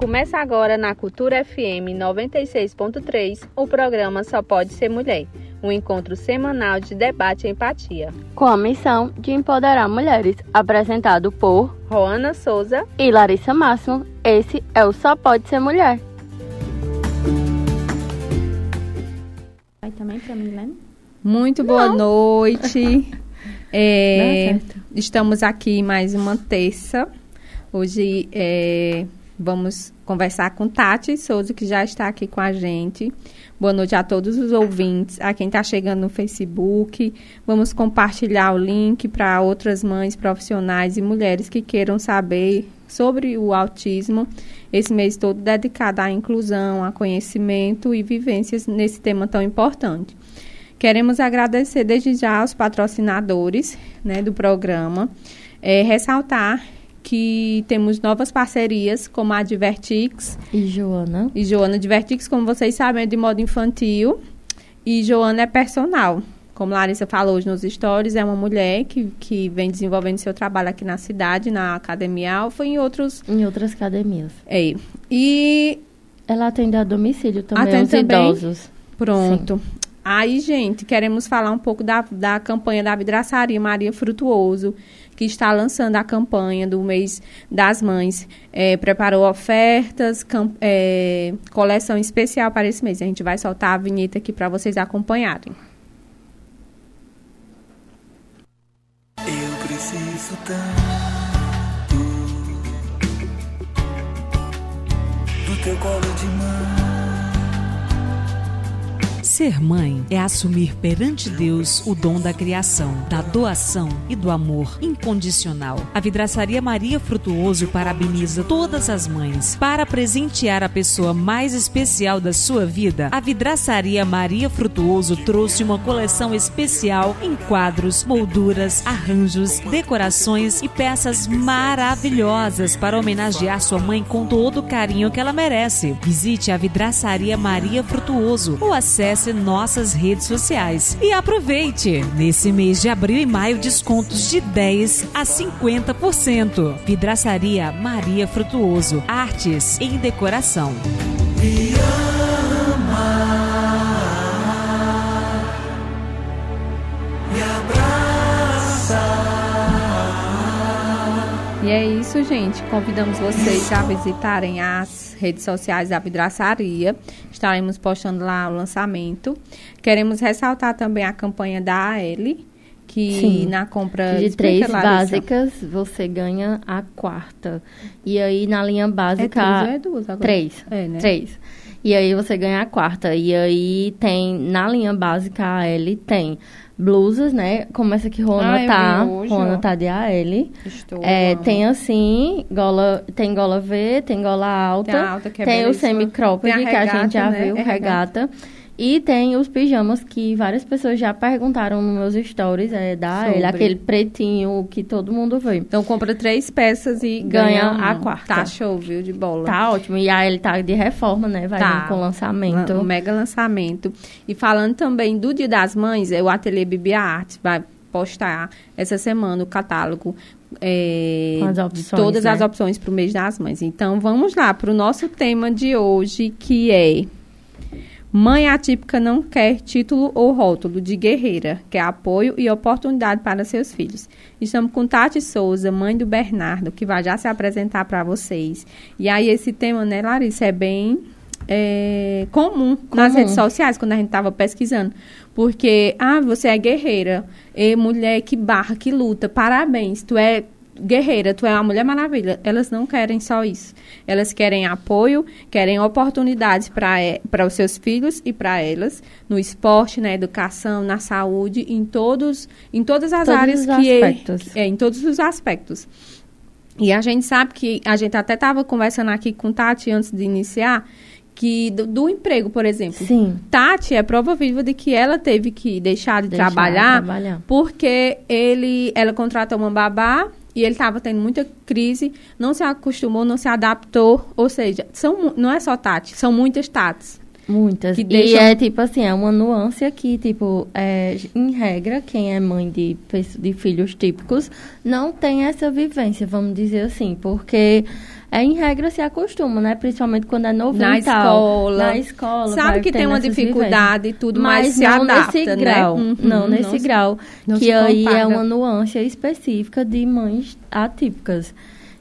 Começa agora na Cultura FM 96.3 o programa Só Pode Ser Mulher, um encontro semanal de debate e empatia. Com a missão de empoderar mulheres, apresentado por Roana Souza e Larissa Máximo, esse é o Só Pode Ser Mulher. Vai também para Milene? Muito boa Não. noite. é, estamos aqui mais uma terça. Hoje é, Vamos conversar com Tati Souza, que já está aqui com a gente. Boa noite a todos os ouvintes, a quem está chegando no Facebook. Vamos compartilhar o link para outras mães profissionais e mulheres que queiram saber sobre o autismo. Esse mês todo dedicado à inclusão, a conhecimento e vivências nesse tema tão importante. Queremos agradecer desde já aos patrocinadores né, do programa. É, ressaltar que temos novas parcerias, como a Divertix. E Joana. E Joana Divertix, como vocês sabem, é de modo infantil. E Joana é personal. Como Larissa falou hoje nos stories, é uma mulher que, que vem desenvolvendo seu trabalho aqui na cidade, na Academia Alfa e em outros... Em outras academias. É. E... Ela atende a domicílio também, atende aos também? idosos. Pronto. Sim. Aí, gente, queremos falar um pouco da, da campanha da vidraçaria Maria Frutuoso, que está lançando a campanha do mês das mães. É, preparou ofertas, é, coleção especial para esse mês. A gente vai soltar a vinheta aqui para vocês acompanharem. Eu preciso tanto do teu colo de mãe. Ser mãe é assumir perante Deus o dom da criação, da doação e do amor incondicional. A Vidraçaria Maria Frutuoso parabeniza todas as mães. Para presentear a pessoa mais especial da sua vida, a Vidraçaria Maria Frutuoso trouxe uma coleção especial em quadros, molduras, arranjos, decorações e peças maravilhosas para homenagear sua mãe com todo o carinho que ela merece. Visite a Vidraçaria Maria Frutuoso ou acesse nossas redes sociais. E aproveite! Nesse mês de abril e maio, descontos de 10 a 50%. Vidraçaria Maria Frutuoso. Artes em decoração. E é isso, gente. Convidamos vocês a visitarem as redes sociais da Vidraçaria. Estaremos postando lá o lançamento. Queremos ressaltar também a campanha da AL, que Sim, na compra de três básicas você ganha a quarta. E aí na linha básica. É três, é duas agora? Três. É, né? Três. E aí você ganha a quarta. E aí tem, na linha básica AL, tem blusas, né? Como essa que Rona ah, tá. Hoje, Rona ó. tá de AL. Estou. É, tem assim, gola, tem gola V, tem gola alta. Tem, alta, que é tem o semi-cropped, que a gente já né? viu, é regata. regata. E tem os pijamas que várias pessoas já perguntaram nos meus stories, é da ele, aquele pretinho que todo mundo vê. Então compra três peças e ganha, ganha a quarta. Tá show, viu, de bola. Tá ótimo. E aí ele tá de reforma, né? Vai tá. com lançamento. Um mega lançamento. E falando também do Dia das Mães, é o Ateliê Bibi Arte vai postar essa semana o catálogo é, opções, de todas né? as opções para o mês das mães. Então vamos lá para o nosso tema de hoje, que é Mãe atípica não quer título ou rótulo de guerreira, quer apoio e oportunidade para seus filhos. Estamos com Tati Souza, mãe do Bernardo, que vai já se apresentar para vocês. E aí esse tema, né, Larissa, é bem é, comum, comum, nas redes sociais, quando a gente estava pesquisando. Porque, ah, você é guerreira, e mulher que barra, que luta, parabéns, tu é guerreira, tu é uma mulher maravilha. Elas não querem só isso. Elas querem apoio, querem oportunidades para é, os seus filhos e para elas, no esporte, na educação, na saúde, em todos, em todas as todos áreas que aspectos. É, é, em todos os aspectos. E a gente sabe que a gente até estava conversando aqui com Tati antes de iniciar que do, do, emprego, por exemplo. Sim. Tati é prova viva de que ela teve que deixar de deixar trabalhar, trabalhar porque ele, ela contratou uma babá e ele estava tendo muita crise, não se acostumou, não se adaptou, ou seja, são, não é só Tati, são muitas Tatis. Muitas. Que deixam... E é tipo assim, é uma nuance aqui, tipo, é, em regra, quem é mãe de, de filhos típicos não tem essa vivência, vamos dizer assim, porque é, em regra se acostuma, né? Principalmente quando é novo na escola. Na escola. Sabe que tem uma dificuldade e tudo, mas, mas se não adapta, nesse né? grau. Uhum, não nesse não grau. Não que aí é uma nuance específica de mães atípicas.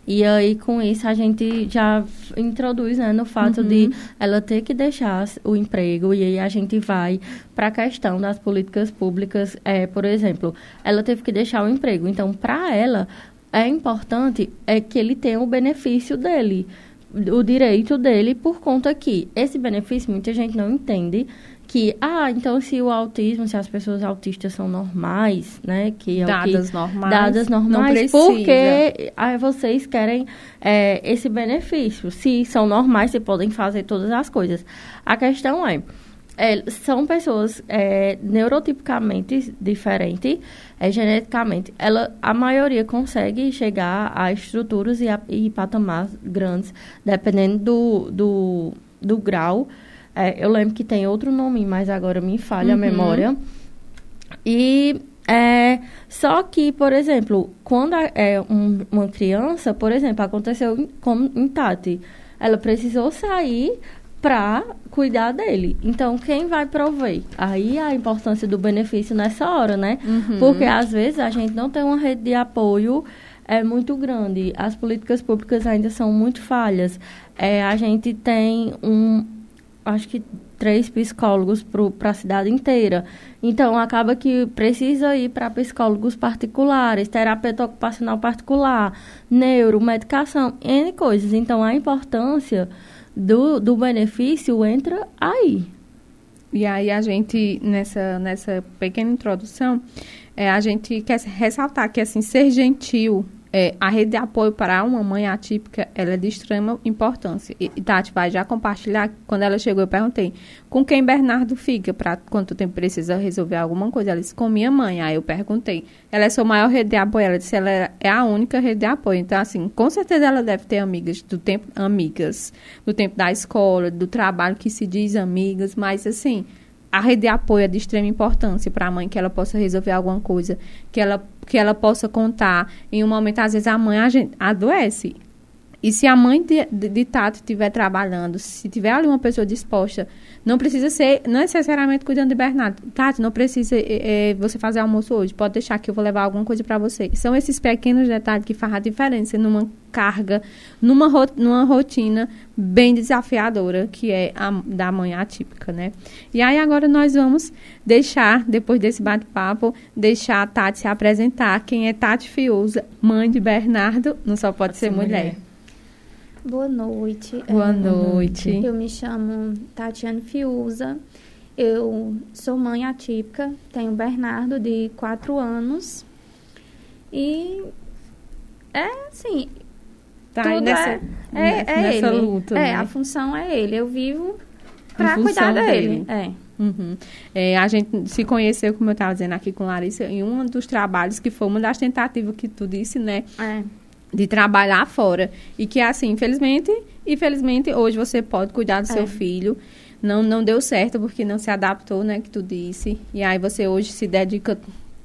E aí, com isso, a gente já introduz, né, no fato uhum. de ela ter que deixar o emprego. E aí a gente vai para a questão das políticas públicas. É, por exemplo, ela teve que deixar o emprego. Então, para ela, é importante é que ele tenha o benefício dele, o direito dele, por conta que esse benefício muita gente não entende que, ah, então se o autismo, se as pessoas autistas são normais, né? Que é dadas que, normais. Dadas normais, porque aí vocês querem é, esse benefício. Se são normais, se podem fazer todas as coisas. A questão é, é são pessoas é, neurotipicamente diferentes, é, geneticamente. Ela, a maioria consegue chegar a estruturas e, a, e patamares grandes, dependendo do, do, do grau é, eu lembro que tem outro nome, mas agora me falha uhum. a memória. E é, só que, por exemplo, quando é um, uma criança, por exemplo, aconteceu com em Tati, ela precisou sair para cuidar dele. Então, quem vai prover? Aí a importância do benefício nessa hora, né? Uhum. Porque às vezes a gente não tem uma rede de apoio é muito grande. As políticas públicas ainda são muito falhas. É, a gente tem um, acho que três psicólogos para a cidade inteira. Então, acaba que precisa ir para psicólogos particulares, terapeuta ocupacional particular, neuro, medicação, N coisas. Então, a importância do, do benefício entra aí. E aí, a gente, nessa, nessa pequena introdução, é, a gente quer ressaltar que, assim, ser gentil é, a rede de apoio para uma mãe atípica ela é de extrema importância. E, Tati vai já compartilhar. Quando ela chegou, eu perguntei com quem Bernardo fica para quanto tempo precisa resolver alguma coisa. Ela disse com minha mãe. Aí eu perguntei. Ela é sua maior rede de apoio? Ela disse ela é a única rede de apoio. Então, assim, com certeza ela deve ter amigas do tempo, amigas do tempo da escola, do trabalho que se diz amigas, mas assim a rede de apoio é de extrema importância para a mãe, que ela possa resolver alguma coisa, que ela, que ela possa contar. Em um momento, às vezes, a mãe a gente, adoece. E se a mãe de, de, de Tato estiver trabalhando, se tiver ali uma pessoa disposta não precisa ser necessariamente cuidando de Bernardo. Tati, não precisa é, você fazer almoço hoje. Pode deixar que eu vou levar alguma coisa para você. São esses pequenos detalhes que fazem a diferença numa carga, numa, numa rotina bem desafiadora, que é a da mãe atípica, né? E aí agora nós vamos deixar, depois desse bate-papo, deixar a Tati se apresentar. Quem é Tati Fiuza, mãe de Bernardo, não só pode, pode ser, ser mulher. mulher. Boa noite. Boa é, noite. Eu me chamo Tatiane Fiuza. Eu sou mãe atípica, tenho Bernardo de 4 anos. E é assim. Tá tudo nessa, é, é, é nessa ele. luta. É, né? a função é ele. Eu vivo para cuidar dele. É. Uhum. É, a gente se conheceu, como eu estava dizendo aqui com Larissa, em um dos trabalhos que foi uma das tentativas que tu disse, né? É de trabalhar fora. E que, assim, infelizmente, infelizmente, hoje você pode cuidar do é. seu filho. Não, não deu certo porque não se adaptou, né, que tu disse. E aí você hoje se dedica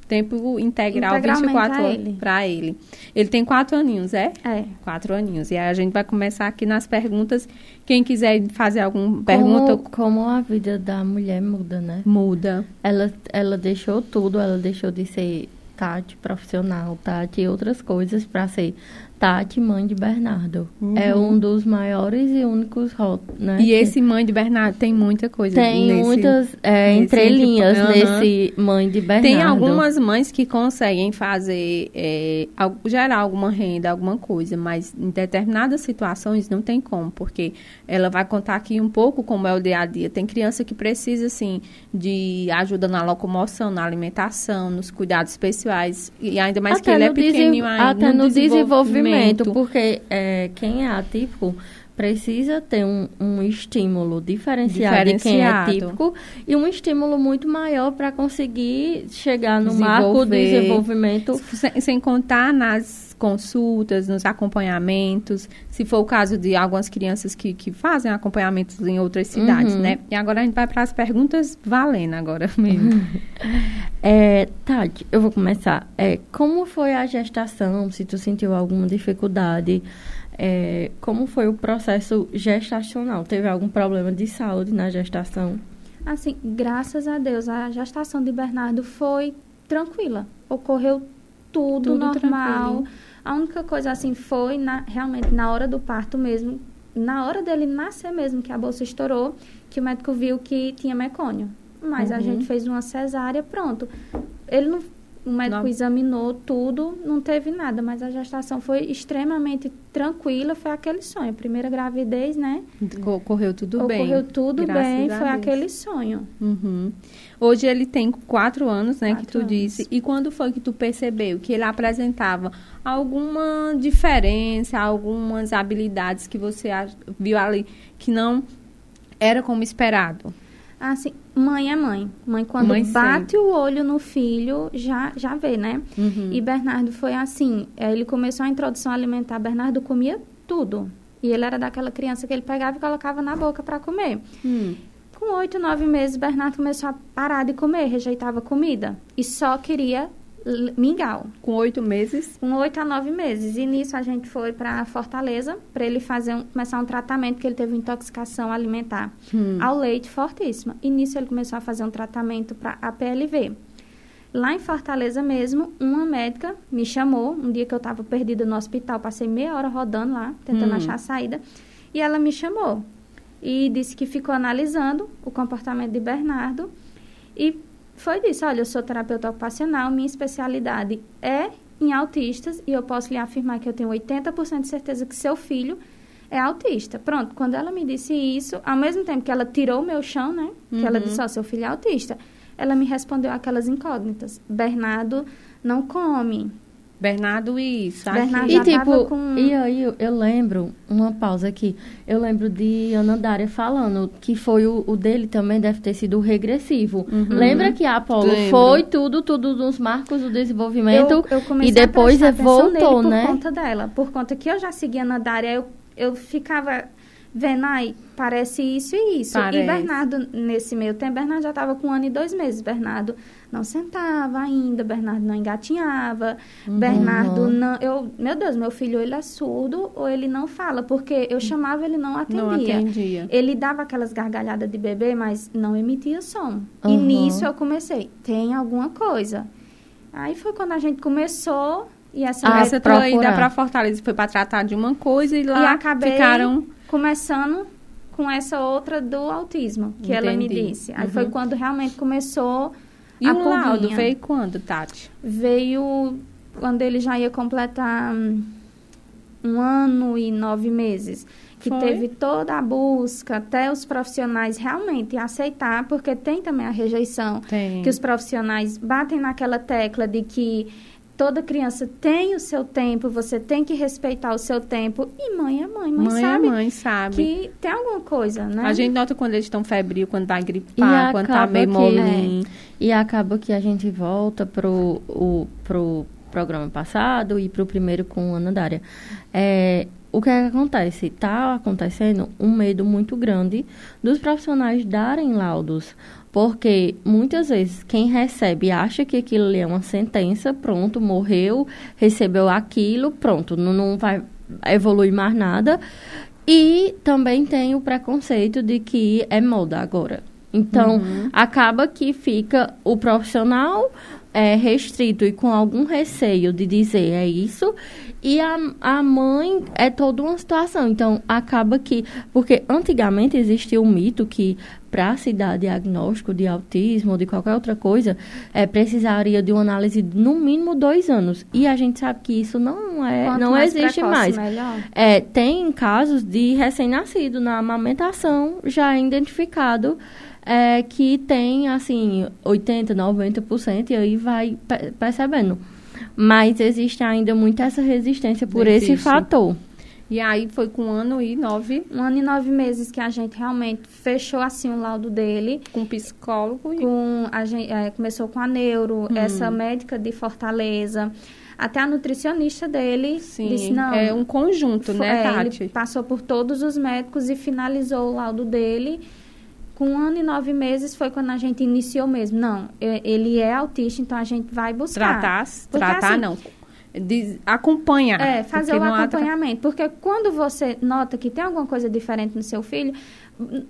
tempo integral 24 horas para ele. Ele tem quatro aninhos, é? É. Quatro aninhos. E aí a gente vai começar aqui nas perguntas. Quem quiser fazer alguma pergunta. Como a vida da mulher muda, né? Muda. Ela, ela deixou tudo, ela deixou de ser Tati profissional, Tati e outras coisas para ser Tati, mãe de Bernardo. Uhum. É um dos maiores e únicos né? E esse mãe de Bernardo tem muita coisa. Tem nesse, muitas é, nesse entrelinhas uhum. nesse mãe de Bernardo. Tem algumas mães que conseguem fazer, é, gerar alguma renda, alguma coisa, mas em determinadas situações não tem como, porque ela vai contar aqui um pouco como é o dia a dia. Tem criança que precisa, assim, de ajuda na locomoção, na alimentação, nos cuidados especiais, e ainda mais até que ele é pequenininho ainda. Até no, no desenvolvimento porque é, quem é atípico precisa ter um, um estímulo diferenciado, diferenciado, de quem é típico e um estímulo muito maior para conseguir chegar no marco do desenvolvimento. Sem, sem, contar nas consultas, nos acompanhamentos, se for o caso de algumas crianças que, que fazem acompanhamentos em outras cidades, uhum. né? E agora a gente vai para as perguntas valendo agora mesmo. é, Tati, eu vou começar. É, como foi a gestação? Se tu sentiu alguma dificuldade? É, como foi o processo gestacional? Teve algum problema de saúde na gestação? Assim, graças a Deus, a gestação de Bernardo foi tranquila. Ocorreu tudo, tudo normal. Tranquilo. A única coisa assim foi na, realmente na hora do parto mesmo, na hora dele nascer mesmo, que a bolsa estourou, que o médico viu que tinha mecônio. Mas uhum. a gente fez uma cesárea, pronto. Ele não o médico não. examinou tudo, não teve nada, mas a gestação foi extremamente tranquila, foi aquele sonho. Primeira gravidez, né? Ocorreu tudo Ocorreu bem. Ocorreu tudo bem, foi aquele sonho. Uhum. Hoje ele tem quatro anos, né, quatro que tu anos. disse. E quando foi que tu percebeu que ele apresentava alguma diferença, algumas habilidades que você viu ali que não era como esperado? Assim, mãe é mãe. Mãe, quando mãe bate sempre. o olho no filho, já, já vê, né? Uhum. E Bernardo foi assim. Eh, ele começou a introdução alimentar. Bernardo comia tudo. E ele era daquela criança que ele pegava e colocava na boca para comer. Hum. Com oito, nove meses, Bernardo começou a parar de comer, rejeitava comida. E só queria mingau. Com oito meses? Com oito a nove meses. E nisso a gente foi para Fortaleza para ele fazer um, começar um tratamento que ele teve intoxicação alimentar hum. ao leite fortíssima. E nisso ele começou a fazer um tratamento para a PLV. Lá em Fortaleza mesmo, uma médica me chamou, um dia que eu estava perdida no hospital, passei meia hora rodando lá, tentando hum. achar a saída, e ela me chamou e disse que ficou analisando o comportamento de Bernardo e foi disso, olha, eu sou terapeuta ocupacional, minha especialidade é em autistas e eu posso lhe afirmar que eu tenho 80% de certeza que seu filho é autista. Pronto, quando ela me disse isso, ao mesmo tempo que ela tirou o meu chão, né? Que uhum. ela disse, ó, oh, seu filho é autista. Ela me respondeu aquelas incógnitas. Bernardo não come, Bernardo e Bernardo e tipo, com... e aí eu, eu, lembro, uma pausa aqui, eu lembro de Ana Dária falando que foi o, o dele também deve ter sido regressivo. Uhum. Lembra que a Apolo Lembro. foi tudo, tudo nos marcos do desenvolvimento eu, eu e depois voltou, por né? Por conta dela, por conta que eu já seguia Ana Dária, eu, eu ficava vendo, ai, parece isso e isso. Parece. E Bernardo, nesse meio tempo, Bernardo já estava com um ano e dois meses. Bernardo não sentava ainda, Bernardo não engatinhava, uhum. Bernardo não... Eu, meu Deus, meu filho, ele é surdo ou ele não fala? Porque eu chamava, ele não atendia. Não atendia. Ele dava aquelas gargalhadas de bebê, mas não emitia som. Uhum. E nisso eu comecei, tem alguma coisa. Aí foi quando a gente começou... E essa ah, você foi ainda para Fortaleza, foi para tratar de uma coisa e lá e ficaram começando com essa outra do autismo, que Entendi. ela me disse. Aí uhum. foi quando realmente começou e a o pulguinha. laudo veio quando, Tati? Veio quando ele já ia completar hum, um ano e nove meses. Que foi? teve toda a busca, até os profissionais realmente aceitar, porque tem também a rejeição. Tem. Que os profissionais batem naquela tecla de que Toda criança tem o seu tempo, você tem que respeitar o seu tempo. E mãe é mãe, mãe, mãe é sabe. É mãe sabe. Que tem alguma coisa, né? A gente nota quando eles estão febril, quando vai gripar, quando tá meio molinho. É. E acaba que a gente volta pro, o, pro programa passado e pro primeiro com Ana Dária. É, o que, é que acontece? Está acontecendo um medo muito grande dos profissionais darem laudos porque muitas vezes quem recebe acha que aquilo ali é uma sentença, pronto, morreu, recebeu aquilo, pronto, não, não vai evoluir mais nada. E também tem o preconceito de que é moda agora. Então, uhum. acaba que fica o profissional é, restrito e com algum receio de dizer é isso, e a, a mãe é toda uma situação. Então, acaba que. Porque antigamente existia o um mito que para se dar diagnóstico de autismo ou de qualquer outra coisa, é, precisaria de uma análise de no mínimo dois anos. E a gente sabe que isso não é, Quanto não mais existe precoce, mais. É, tem casos de recém-nascido na amamentação já identificado é, que tem assim 80, 90% e aí vai percebendo. Mas existe ainda muito essa resistência por existe. esse fator. E aí foi com um ano e nove... Um ano e nove meses que a gente realmente fechou, assim, o laudo dele. Com psicólogo? Com, a gente, é, começou com a neuro, hum. essa médica de Fortaleza. Até a nutricionista dele Sim, disse, não... é um conjunto, né, Tati? Ele passou por todos os médicos e finalizou o laudo dele com um ano e nove meses foi quando a gente iniciou mesmo. Não, ele é autista, então a gente vai buscar. Tratar, porque, tratar assim, não. De, acompanhar. É, fazer o acompanhamento. Porque quando você nota que tem alguma coisa diferente no seu filho,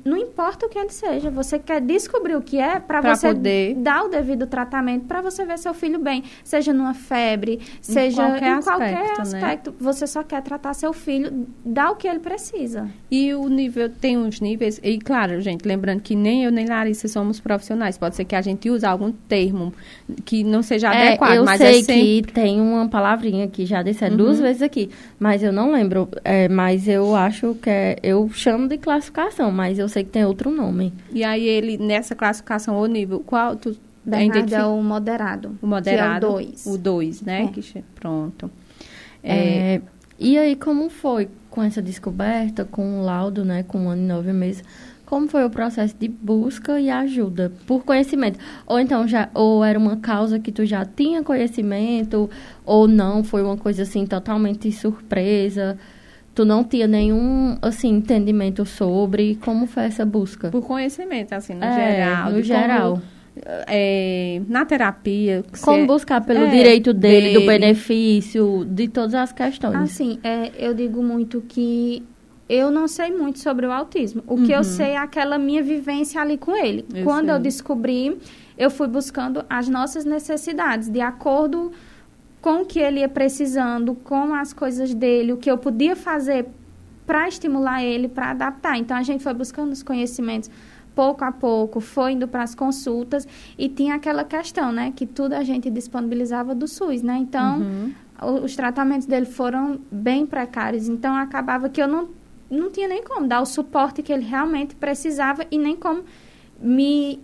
não importa o que ele seja, você quer descobrir o que é para você poder... dar o devido tratamento para você ver seu filho bem, seja numa febre, seja em qualquer, em qualquer aspecto, aspecto né? você só quer tratar seu filho, dar o que ele precisa. E o nível tem uns níveis, e claro, gente, lembrando que nem eu nem Larissa somos profissionais, pode ser que a gente use algum termo que não seja é, adequado, eu mas sei é sempre... que tem uma palavrinha que já disse uhum. duas vezes aqui, mas eu não lembro, é, mas eu acho que é, eu chamo de classificação mas eu sei que tem outro nome. E aí ele, nessa classificação, o nível, qual tu Bernardo é o moderado. O moderado. Que é o 2. O 2, né? É. Que, pronto. É, e aí, como foi com essa descoberta, com o laudo, né? Com um ano e nove meses, como foi o processo de busca e ajuda por conhecimento? Ou então já, ou era uma causa que tu já tinha conhecimento, ou não, foi uma coisa assim totalmente surpresa? Tu não tinha nenhum assim entendimento sobre como foi essa busca por conhecimento assim no é, geral no geral como, é, na terapia como buscar pelo é, direito dele, dele, do benefício de todas as questões assim é, eu digo muito que eu não sei muito sobre o autismo o uhum. que eu uhum. sei é aquela minha vivência ali com ele eu quando sei. eu descobri eu fui buscando as nossas necessidades de acordo com o que ele ia precisando, com as coisas dele, o que eu podia fazer para estimular ele, para adaptar. Então a gente foi buscando os conhecimentos pouco a pouco, foi indo para as consultas e tinha aquela questão, né, que tudo a gente disponibilizava do SUS, né? Então, uhum. os tratamentos dele foram bem precários. Então acabava que eu não não tinha nem como dar o suporte que ele realmente precisava e nem como me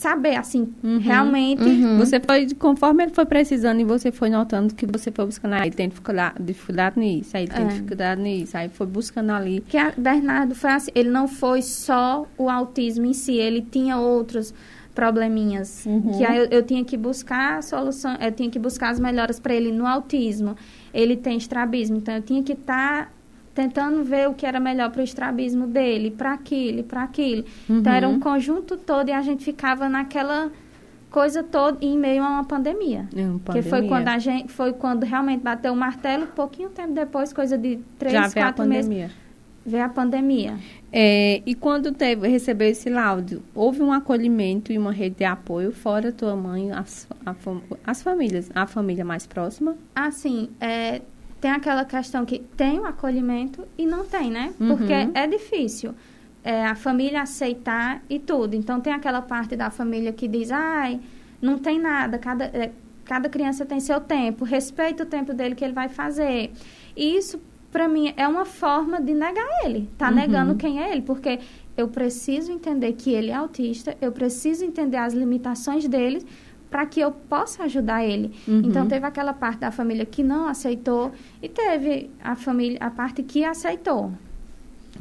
saber, assim, uhum, realmente. Uhum. Você foi, conforme ele foi precisando e você foi notando que você foi buscando, aí ele tem dificuldade, dificuldade nisso, aí ele tem é. dificuldade nisso, aí foi buscando ali. Que a Bernardo foi assim, ele não foi só o autismo em si, ele tinha outros probleminhas, uhum. que aí eu, eu, tinha que buscar a solução, eu tinha que buscar as melhoras para ele no autismo. Ele tem estrabismo, então eu tinha que estar tá tentando ver o que era melhor para o estrabismo dele, para aquilo, para aquilo. Uhum. Então era um conjunto todo e a gente ficava naquela coisa toda em meio a uma pandemia. É uma pandemia. Que foi quando a gente foi quando realmente bateu o martelo, pouquinho tempo depois, coisa de três, Já quatro meses. Veio a pandemia. É, e quando teve, recebeu esse laudo, houve um acolhimento e uma rede de apoio fora tua mãe, as, a, as famílias, a família mais próxima? Ah, sim. É, tem aquela questão que tem o acolhimento e não tem, né? Porque uhum. é difícil é, a família aceitar e tudo. Então, tem aquela parte da família que diz, ai, não tem nada, cada, é, cada criança tem seu tempo, respeita o tempo dele que ele vai fazer. E isso, para mim, é uma forma de negar ele. Tá uhum. negando quem é ele, porque eu preciso entender que ele é autista, eu preciso entender as limitações dele para que eu possa ajudar ele. Uhum. Então teve aquela parte da família que não aceitou e teve a família a parte que aceitou.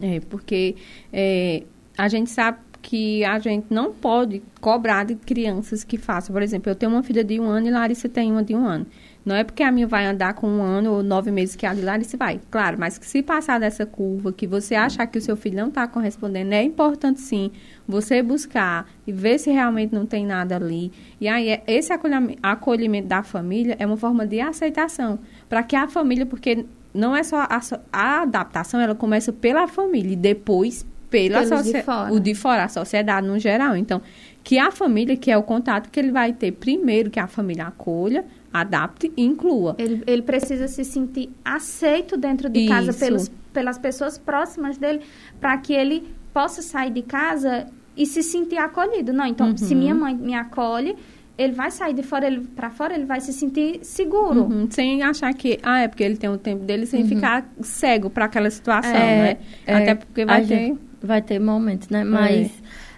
É porque é, a gente sabe que a gente não pode cobrar de crianças que façam. Por exemplo, eu tenho uma filha de um ano e Larissa tem uma de um ano. Não é porque a minha vai andar com um ano ou nove meses que a de Larissa vai. Claro, mas que se passar dessa curva, que você achar que o seu filho não está correspondendo, é importante sim você buscar e ver se realmente não tem nada ali. E aí, é, esse acolhimento da família é uma forma de aceitação. Para que a família, porque não é só a, a adaptação, ela começa pela família e depois pela de o de fora, a sociedade no geral. Então, que a família, que é o contato que ele vai ter primeiro, que a família acolha, adapte e inclua. Ele, ele precisa se sentir aceito dentro de Isso. casa pelos, pelas pessoas próximas dele, para que ele possa sair de casa e se sentir acolhido. Não, então, uhum. se minha mãe me acolhe, ele vai sair de fora, ele para fora, ele vai se sentir seguro. Uhum, sem achar que, ah, é porque ele tem o tempo dele, sem uhum. ficar cego para aquela situação, é, né? É, Até porque vai ter... vai ter momentos, né? Mas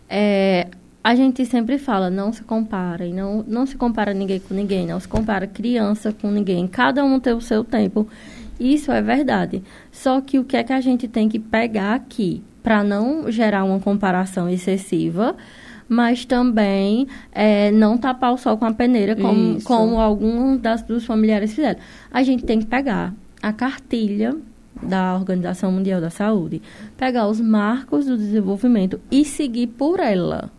é. A gente sempre fala, não se comparem, não, não se compara ninguém com ninguém, não se compara criança com ninguém, cada um tem o seu tempo. Isso é verdade. Só que o que é que a gente tem que pegar aqui para não gerar uma comparação excessiva, mas também é, não tapar o sol com a peneira, como, como alguns das, dos familiares fizeram. A gente tem que pegar a cartilha da Organização Mundial da Saúde, pegar os marcos do desenvolvimento e seguir por ela.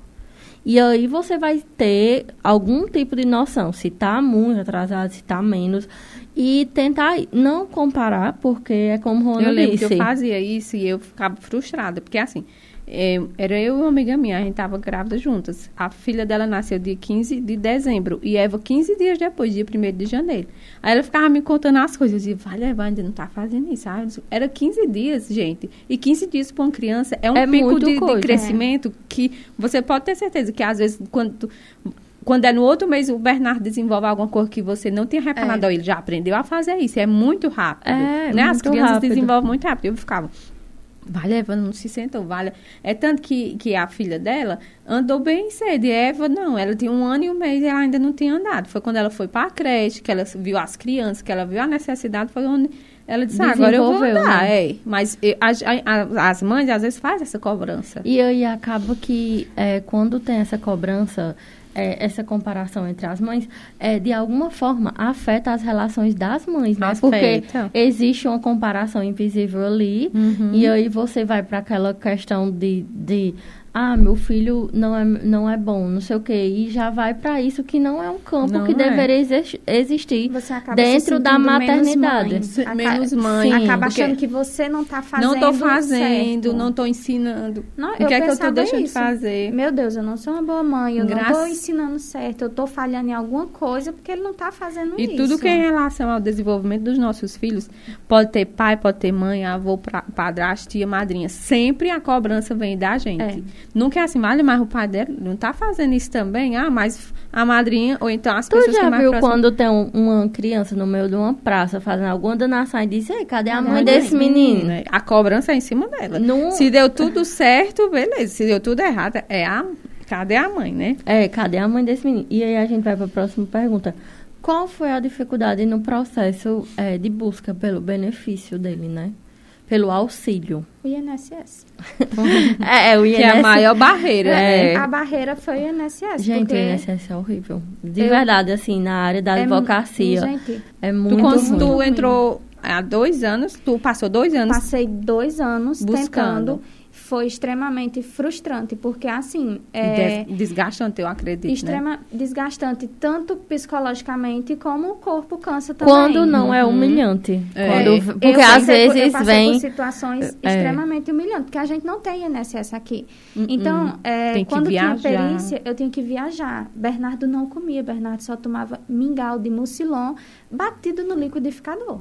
E aí você vai ter algum tipo de noção, se está muito atrasado, se está menos. E tentar não comparar, porque é como o Rona eu disse. eu fazia isso e eu ficava frustrada, porque assim, é, era eu e uma amiga minha, a gente estava grávida juntas. A filha dela nasceu dia 15 de dezembro e Eva 15 dias depois, dia 1 de janeiro. Aí ela ficava me contando as coisas. Eu dizia, vale, Eva, ainda não está fazendo isso. Ah, era 15 dias, gente. E 15 dias para uma criança é um é pico de, coisa, de, crescimento é. que você pode ter certeza que às vezes quando quando é no outro mês o Bernardo desenvolve alguma coisa que você não tinha reparado, é. ele já aprendeu a fazer isso. É muito rápido. É, né? Muito As crianças rápido. desenvolvem muito rápido. Eu ficava, Vale, Eva não se sentou, vale. É tanto que, que a filha dela andou bem cedo. E Eva, não, ela tinha um ano e um mês e ela ainda não tinha andado. Foi quando ela foi para a creche, que ela viu as crianças, que ela viu a necessidade, foi onde ela disse, ah, agora eu vou andar. Né? É. Mas eu, as, as mães, às vezes, fazem essa cobrança. E aí acaba que, é, quando tem essa cobrança, é, essa comparação entre as mães, é, de alguma forma afeta as relações das mães, né? Porque existe uma comparação invisível ali, uhum. e aí você vai para aquela questão de, de ah, meu filho não é, não é bom, não sei o quê, e já vai para isso que não é um campo não que é. deveria existir dentro da maternidade. Menos mãe. Menos mãe. Sim, acaba achando que você não está fazendo Não estou fazendo, certo. não estou ensinando. Não, o que é que eu estou deixando isso. de fazer? Meu Deus, eu não sou uma boa mãe, eu Graças... não estou ensinando certo, eu estou falhando em alguma coisa porque ele não está fazendo e isso. E tudo que é em relação ao desenvolvimento dos nossos filhos, pode ter pai, pode ter mãe, avô, padrasto, tia, madrinha. Sempre a cobrança vem da gente. É. Nunca é assim, vale, mas o pai dela não tá fazendo isso também. Ah, mas a madrinha, ou então as tu pessoas que mais viu quando tem um, uma criança no meio de uma praça fazendo alguma danação e diz, Ei, cadê a mãe, mãe desse menino? menino? A cobrança é em cima dela. Não... Se deu tudo certo, beleza. Se deu tudo errado, é a... Cadê a mãe, né? É, cadê a mãe desse menino? E aí a gente vai para a próxima pergunta. Qual foi a dificuldade no processo é, de busca pelo benefício dele, né? Pelo auxílio. O INSS. é, é, o INSS. Que é a maior barreira. É. é. A barreira foi o INSS. Gente, o INSS é horrível. De eu, verdade, assim, na área da é advocacia. Gente, é muito tu, quando tu entrou há dois anos, tu passou dois anos. Passei dois anos buscando. tentando foi extremamente frustrante, porque assim. É, desgastante, eu acredito. Né? Extrema, né? desgastante, tanto psicologicamente como o corpo cansa também. Quando não é uhum. é humilhante. É. Quando, porque eu às vezes eu vem. Por situações é. extremamente humilhantes, porque a gente não tem INSS aqui. Uhum. Então, é, quando viajar. tinha perícia, eu tinha que viajar. Bernardo não comia, Bernardo só tomava mingau de mucilon batido no liquidificador.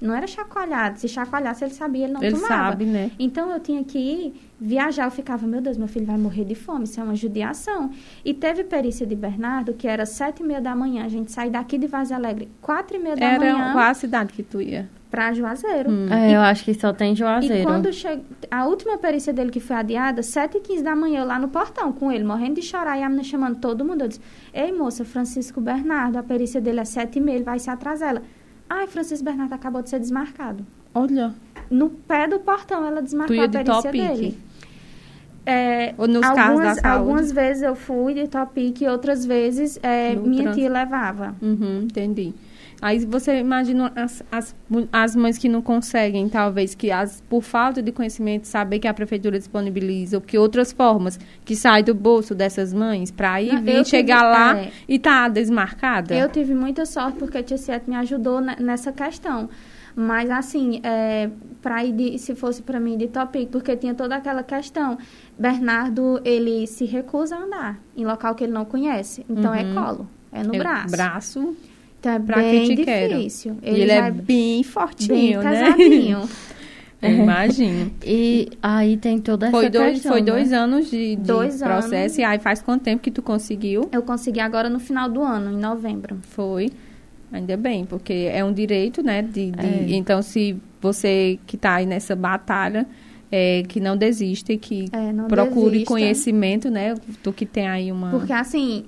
Não era chacoalhado. Se chacoalhasse, ele sabia, ele não ele tomava. Sabe, né? Então, eu tinha que ir viajar. Eu ficava, meu Deus, meu filho vai morrer de fome. Isso é uma judiação. E teve perícia de Bernardo, que era sete e meia da manhã. A gente sai daqui de Vaz Alegre, quatro e meia da era manhã. Era qual a cidade que tu ia? Pra Juazeiro. Hum. É, eu acho que só tem Juazeiro. E quando chegou... A última perícia dele que foi adiada, sete e quinze da manhã, eu lá no portão com ele, morrendo de chorar. E a menina chamando todo mundo. Eu disse, ei, moça, Francisco Bernardo, a perícia dele é sete e meia, ele vai se atrasar. Ela... Ai, Francisco Bernardo acabou de ser desmarcado. Olha. No pé do portão ela desmarcou a perícia de dele. É, Ou nos algumas, da saúde? Algumas vezes eu fui de Topic outras vezes é, minha tia levava. Uhum, entendi. Aí você imagina as, as, as mães que não conseguem, talvez, que as, por falta de conhecimento, saber que a prefeitura disponibiliza, ou que outras formas que saem do bolso dessas mães para ir vir, chegar tive, lá é, e tá desmarcada? Eu tive muita sorte porque a Tia Sete me ajudou nessa questão. Mas, assim, é, para ir, de, se fosse para mim, de topic, porque tinha toda aquela questão. Bernardo, ele se recusa a andar em local que ele não conhece. Então, é uhum. é colo, é no é braço. Braço é pra bem difícil. Quero. Ele, ele é bem fortinho, bem né? Casadinho. Imagino. E aí tem toda essa foi dois, questão, Foi né? dois anos de, de dois processo. Anos. E aí faz quanto tempo que tu conseguiu? Eu consegui agora no final do ano, em novembro. Foi. Ainda bem, porque é um direito, né? De, de é. Então, se você que está aí nessa batalha, é, que não desiste, que é, não procure desista. conhecimento, né? Tu que tem aí uma... Porque, assim,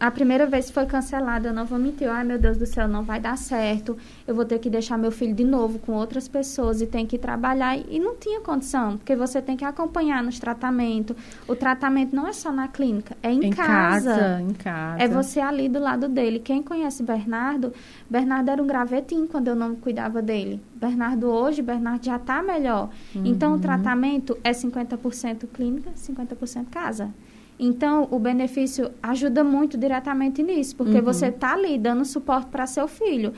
a primeira vez foi cancelada, eu não vou mentir. Ai, meu Deus do céu, não vai dar certo. Eu vou ter que deixar meu filho de novo com outras pessoas e tem que trabalhar. E não tinha condição, porque você tem que acompanhar nos tratamentos. O tratamento não é só na clínica, é em, em casa. casa. Em casa. É você ali do lado dele. Quem conhece Bernardo, Bernardo era um gravetinho quando eu não cuidava dele. Bernardo hoje, Bernardo já está melhor. Uhum. Então, o tratamento é 50% clínica, 50% casa. Então, o benefício ajuda muito diretamente nisso, porque uhum. você está ali dando suporte para seu filho.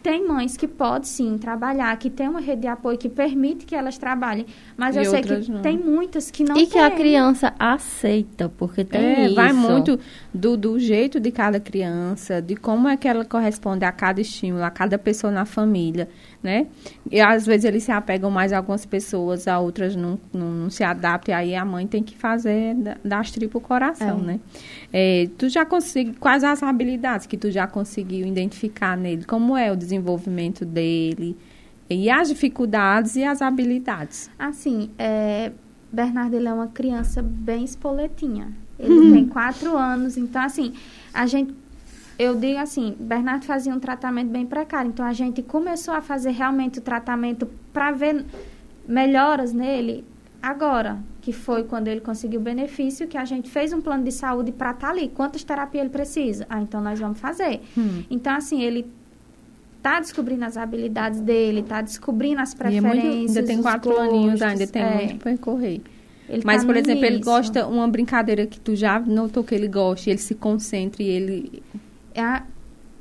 Tem mães que podem sim trabalhar, que tem uma rede de apoio que permite que elas trabalhem, mas e eu sei que não. tem muitas que não E tem. que a criança aceita, porque tem é, isso. Vai muito do, do jeito de cada criança, de como é que ela corresponde a cada estímulo, a cada pessoa na família né? E às vezes eles se apegam mais a algumas pessoas, a outras não, não, não se adaptam, e aí a mãe tem que fazer dar as tripas o coração, é. né? É, tu já conseguiu, quais as habilidades que tu já conseguiu identificar nele? Como é o desenvolvimento dele? E as dificuldades e as habilidades? Assim, é, Bernardo ele é uma criança bem espoletinha. Ele tem quatro anos, então assim, a gente eu digo assim, Bernardo fazia um tratamento bem precário, então a gente começou a fazer realmente o tratamento para ver melhoras nele agora, que foi quando ele conseguiu o benefício, que a gente fez um plano de saúde para estar tá ali. Quantas terapias ele precisa? Ah, então nós vamos fazer. Hum. Então, assim, ele tá descobrindo as habilidades dele, tá descobrindo as preferências. É muito, ainda tem quatro gostos, aninhos, ainda tem é. muito para correr. Ele Mas, tá por exemplo, início. ele gosta uma brincadeira que tu já notou que ele gosta, ele se concentra e ele a,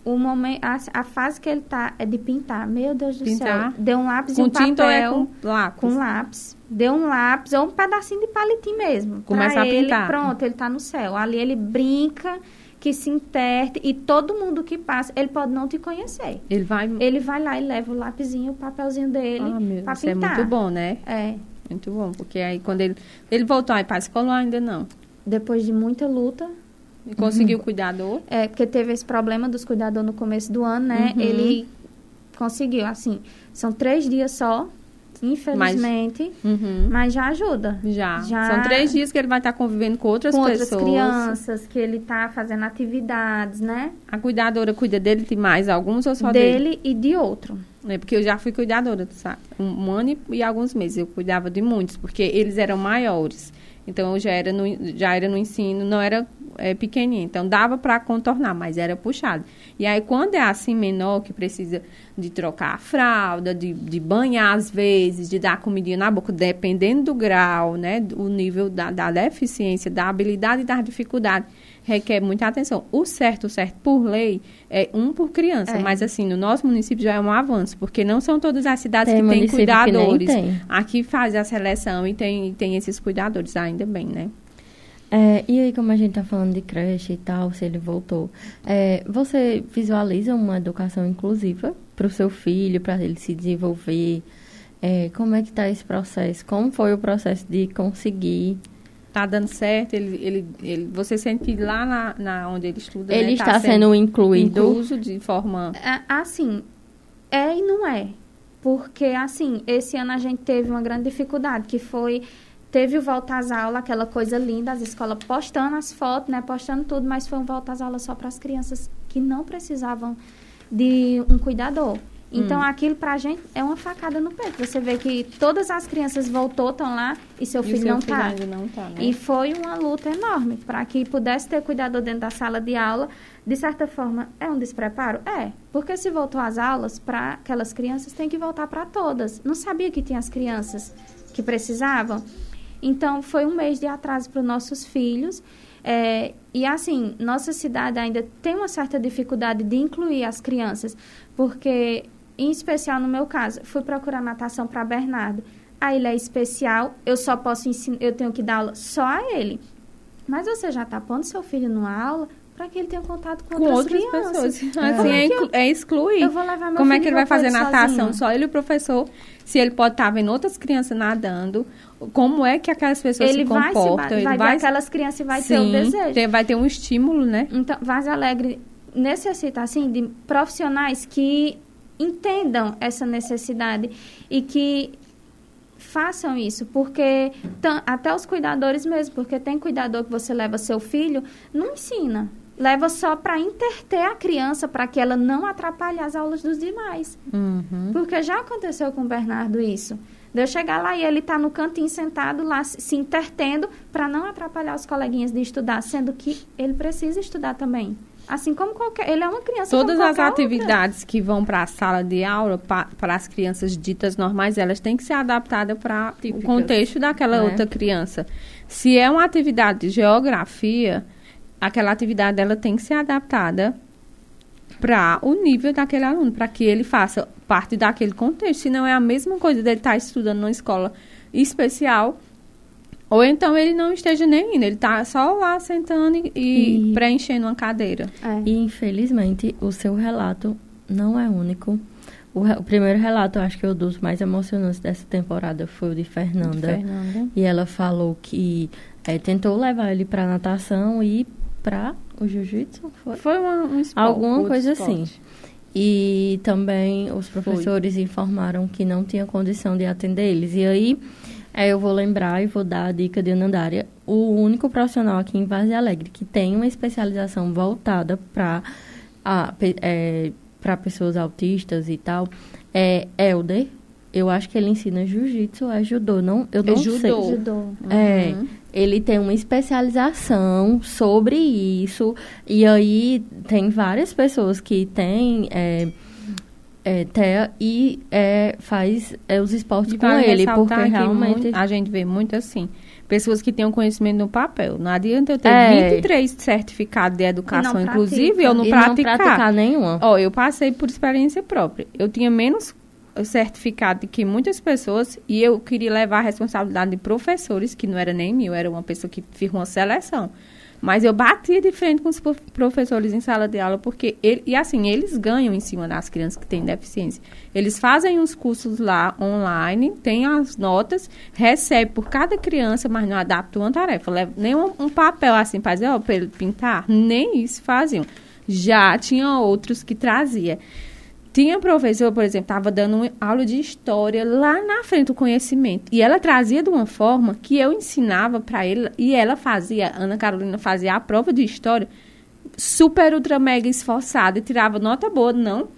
o momento, a, a, fase que ele tá é de pintar. Meu Deus do pintar. céu. Deu um lápis com e um papel. Tinta ou é com lápis? Com lápis. Deu um lápis ou um pedacinho de palitinho mesmo. Começa a ele, pintar. Pronto, ele tá no céu. Ali ele brinca, que se interte e todo mundo que passa, ele pode não te conhecer. Ele vai... Ele vai lá e leva o lapisinho, o papelzinho dele ah, meu, pra isso é muito bom, né? É. Muito bom, porque aí quando ele... Ele voltou aí para a escola ainda não? Depois de muita luta, e conseguiu uhum. cuidador? É, porque teve esse problema dos cuidadores no começo do ano, né? Uhum. Ele conseguiu, assim, são três dias só, infelizmente, mas, uhum. mas já ajuda. Já. já. São três dias que ele vai estar convivendo com outras com pessoas. Com outras crianças, que ele está fazendo atividades, né? A cuidadora cuida dele de mais alguns ou só dele? Dele e de outro. É porque eu já fui cuidadora, sabe? Um ano e, e alguns meses eu cuidava de muitos, porque eles eram maiores. Então eu já era no, já era no ensino, não era é, pequenininho, então dava para contornar, mas era puxado. E aí quando é assim menor, que precisa de trocar a fralda, de, de banhar às vezes, de dar comidinha na boca, dependendo do grau, né, o nível da, da deficiência, da habilidade e da dificuldade, requer muita atenção. O certo, o certo por lei é um por criança, é. mas assim, no nosso município já é um avanço, porque não são todas as cidades tem que têm cuidadores. Que tem. Aqui faz a seleção e tem, tem esses cuidadores, ainda bem, né? É, e aí, como a gente está falando de creche e tal, se ele voltou, é, você visualiza uma educação inclusiva para o seu filho, para ele se desenvolver? É, como é que está esse processo? Como foi o processo de conseguir? Tá dando certo, ele, ele, ele, você sente que lá na, na onde ele estuda, ele né, está tá sendo, sendo, incluído, incluso de forma é, assim, é e não é, porque assim esse ano a gente teve uma grande dificuldade que foi teve o volta às aulas, aquela coisa linda, as escolas postando as fotos, né, postando tudo, mas foi um volta às aulas só para as crianças que não precisavam de um cuidador. Então, hum. aquilo pra gente é uma facada no peito. Você vê que todas as crianças voltou, estão lá e seu filho, e seu não, filho tá. ainda não tá. Né? E foi uma luta enorme para que pudesse ter cuidador dentro da sala de aula. De certa forma, é um despreparo? É. Porque se voltou às aulas para aquelas crianças, tem que voltar para todas. Não sabia que tinha as crianças que precisavam. Então, foi um mês de atraso para os nossos filhos. É, e assim, nossa cidade ainda tem uma certa dificuldade de incluir as crianças, porque em especial no meu caso, fui procurar natação para Bernardo. A ilha é especial, eu só posso ensinar, eu tenho que dar aula só a ele. Mas você já está pondo seu filho numa aula para que ele tenha contato com, com outras, outras pessoas. Assim, é, é, é excluir. Eu vou levar meu Como é que ele vai fazer natação? Sozinho. Só ele e o professor. Se ele pode estar tá vendo outras crianças nadando, como é que aquelas pessoas ele se comportam? Vai se, ele vai, vai aquelas crianças e vai sim, ter o desejo. Vai ter um estímulo, né? Então, Vaz Alegre necessita, assim, de profissionais que entendam essa necessidade e que façam isso, porque até os cuidadores mesmo, porque tem cuidador que você leva seu filho, não ensina. Leva só para interter a criança, para que ela não atrapalhe as aulas dos demais. Uhum. Porque já aconteceu com o Bernardo isso. De eu chegar lá e ele tá no cantinho sentado lá se intertendo para não atrapalhar os coleguinhas de estudar, sendo que ele precisa estudar também. Assim como qualquer. Ele é uma criança. Todas as atividades outra. que vão para a sala de aula, para as crianças ditas normais, elas têm que ser adaptadas para o contexto daquela né? outra criança. Se é uma atividade de geografia, aquela atividade dela tem que ser adaptada para o nível daquele aluno, para que ele faça parte daquele contexto. Se não é a mesma coisa dele estar tá estudando numa escola especial, ou então ele não esteja nem indo, ele está só lá sentando e, e, e... preenchendo uma cadeira. É. E infelizmente o seu relato não é único. O, o, primeiro relato, eu acho que é o dos mais emocionantes dessa temporada foi o de Fernanda. Fernanda. E ela falou que é, tentou levar ele para natação e para o jiu-jitsu? Foi, foi uma, um esporte, Alguma coisa assim. E também os professores foi. informaram que não tinha condição de atender eles. E aí, é, eu vou lembrar e vou dar a dica de Anandária. O único profissional aqui em Vaz Alegre que tem uma especialização voltada para é, para pessoas autistas e tal é Elder. Eu acho que ele ensina jiu-jitsu, é judô, não? Eu não é judô. sei. Judô. É. Uhum ele tem uma especialização sobre isso. E aí tem várias pessoas que têm é, é, e é, faz é, os esportes e com ele. Porque realmente. Muito, a gente vê muito assim. Pessoas que têm um conhecimento no papel. Não adianta eu ter é. 23 certificados de educação, inclusive, eu não e praticar. não praticar nenhuma. Ó, eu passei por experiência própria. Eu tinha menos certificado de que muitas pessoas, e eu queria levar a responsabilidade de professores, que não era nem meu, era uma pessoa que firmou uma seleção. Mas eu batia de frente com os professores em sala de aula, porque, ele, e assim, eles ganham em cima das crianças que têm deficiência. Eles fazem os cursos lá online, têm as notas, recebem por cada criança, mas não adaptam uma tarefa. Nem um, um papel assim para dizer, ó, para ele pintar, nem isso faziam. Já tinha outros que trazia. Tinha professor, por exemplo, estava dando uma aula de história lá na frente do conhecimento. E ela trazia de uma forma que eu ensinava para ele. E ela fazia, Ana Carolina fazia a prova de história super, ultra, mega esforçada. E tirava nota boa, não.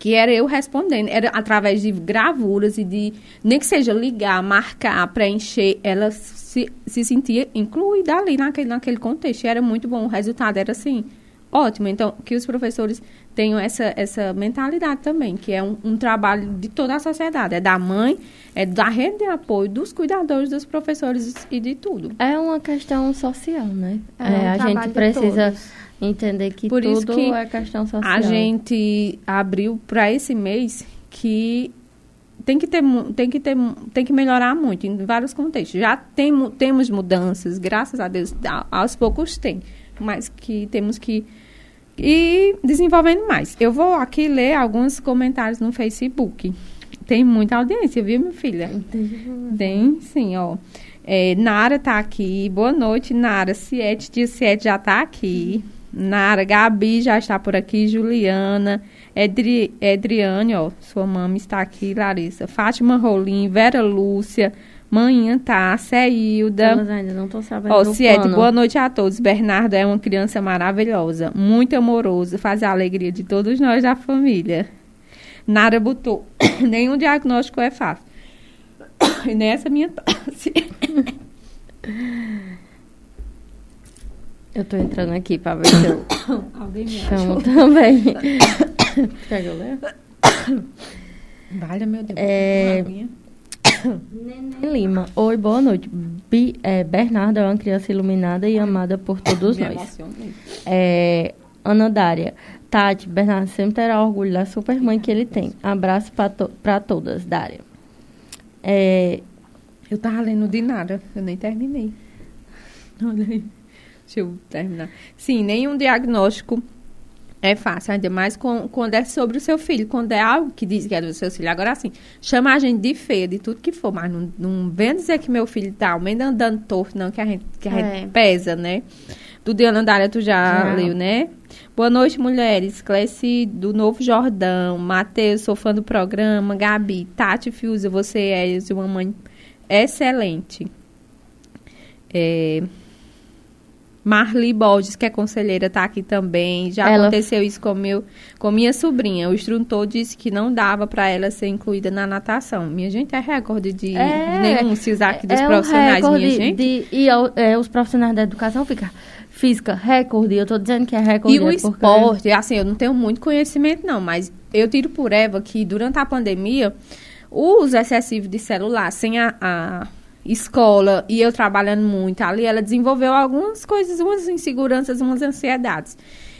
Que era eu respondendo. Era através de gravuras e de. Nem que seja ligar, marcar, preencher. Ela se, se sentia incluída ali naquele, naquele contexto. E era muito bom. O resultado era assim ótimo. Então, que os professores tenham essa, essa mentalidade também, que é um, um, trabalho de toda a sociedade. É da mãe, é da rede de apoio, dos cuidadores, dos professores e de tudo. É uma questão social, né? É, é um a gente precisa entender que Por tudo que é questão social. A gente abriu para esse mês que tem que ter tem que ter tem que melhorar muito em vários contextos já tem, temos mudanças graças a Deus aos poucos tem mas que temos que e desenvolvendo mais. Eu vou aqui ler alguns comentários no Facebook. Tem muita audiência, viu, minha filha? Tem, sim, ó. É, Nara tá aqui. Boa noite, Nara. Siete, dia 7 já tá aqui. Nara, Gabi já está por aqui. Juliana, Edri, Edriane, ó, sua mãe está aqui. Larissa, Fátima Rolim, Vera Lúcia, Manhã tá, Ceilda. Elas ainda não estão sabendo. Ó, Ciete, boa noite a todos. Bernardo é uma criança maravilhosa, muito amoroso, faz a alegria de todos nós da família. Nara botou. Nenhum diagnóstico é fácil. E nessa minha tosse. Eu tô entrando aqui pra ver se eu Alguém me chamo também. Quer que eu? Vale, meu Deus. É... Nenê Lima. Oi, boa noite. Bi, é, Bernardo é uma criança iluminada e amada por todos nós. É, Ana Dária. Tati, Bernardo sempre terá orgulho da super mãe que ele tem. Abraço para to todas, Dária. É, eu tava lendo de nada, eu nem terminei. Olha aí. Deixa eu terminar. Sim, nenhum diagnóstico é fácil, ainda mais com, quando é sobre o seu filho. Quando é algo que diz que é do seu filho. Agora, assim, chama a gente de feia, de tudo que for, mas não, não vem dizer que meu filho tá meio andando torto, não, que a gente, que a é. gente pesa, né? Do Diana Dália, tu já não. leu, né? Boa noite, mulheres. Clécia do Novo Jordão. Matheus, sou fã do programa. Gabi, Tati Fiuza, você é uma mãe excelente. É, Marli Borges, que é conselheira, está aqui também. Já ela... aconteceu isso com, meu, com minha sobrinha. O instrutor disse que não dava para ela ser incluída na natação. Minha gente, é recorde de é, usar aqui dos é profissionais, minha gente. De, e é, os profissionais da educação ficam física, recorde. Eu estou dizendo que é recorde. E o é esporte, assim, eu não tenho muito conhecimento, não, mas eu tiro por Eva que durante a pandemia, o uso excessivo de celular, sem a, a escola e eu trabalhando muito ali, ela desenvolveu algumas coisas, umas inseguranças, umas ansiedades.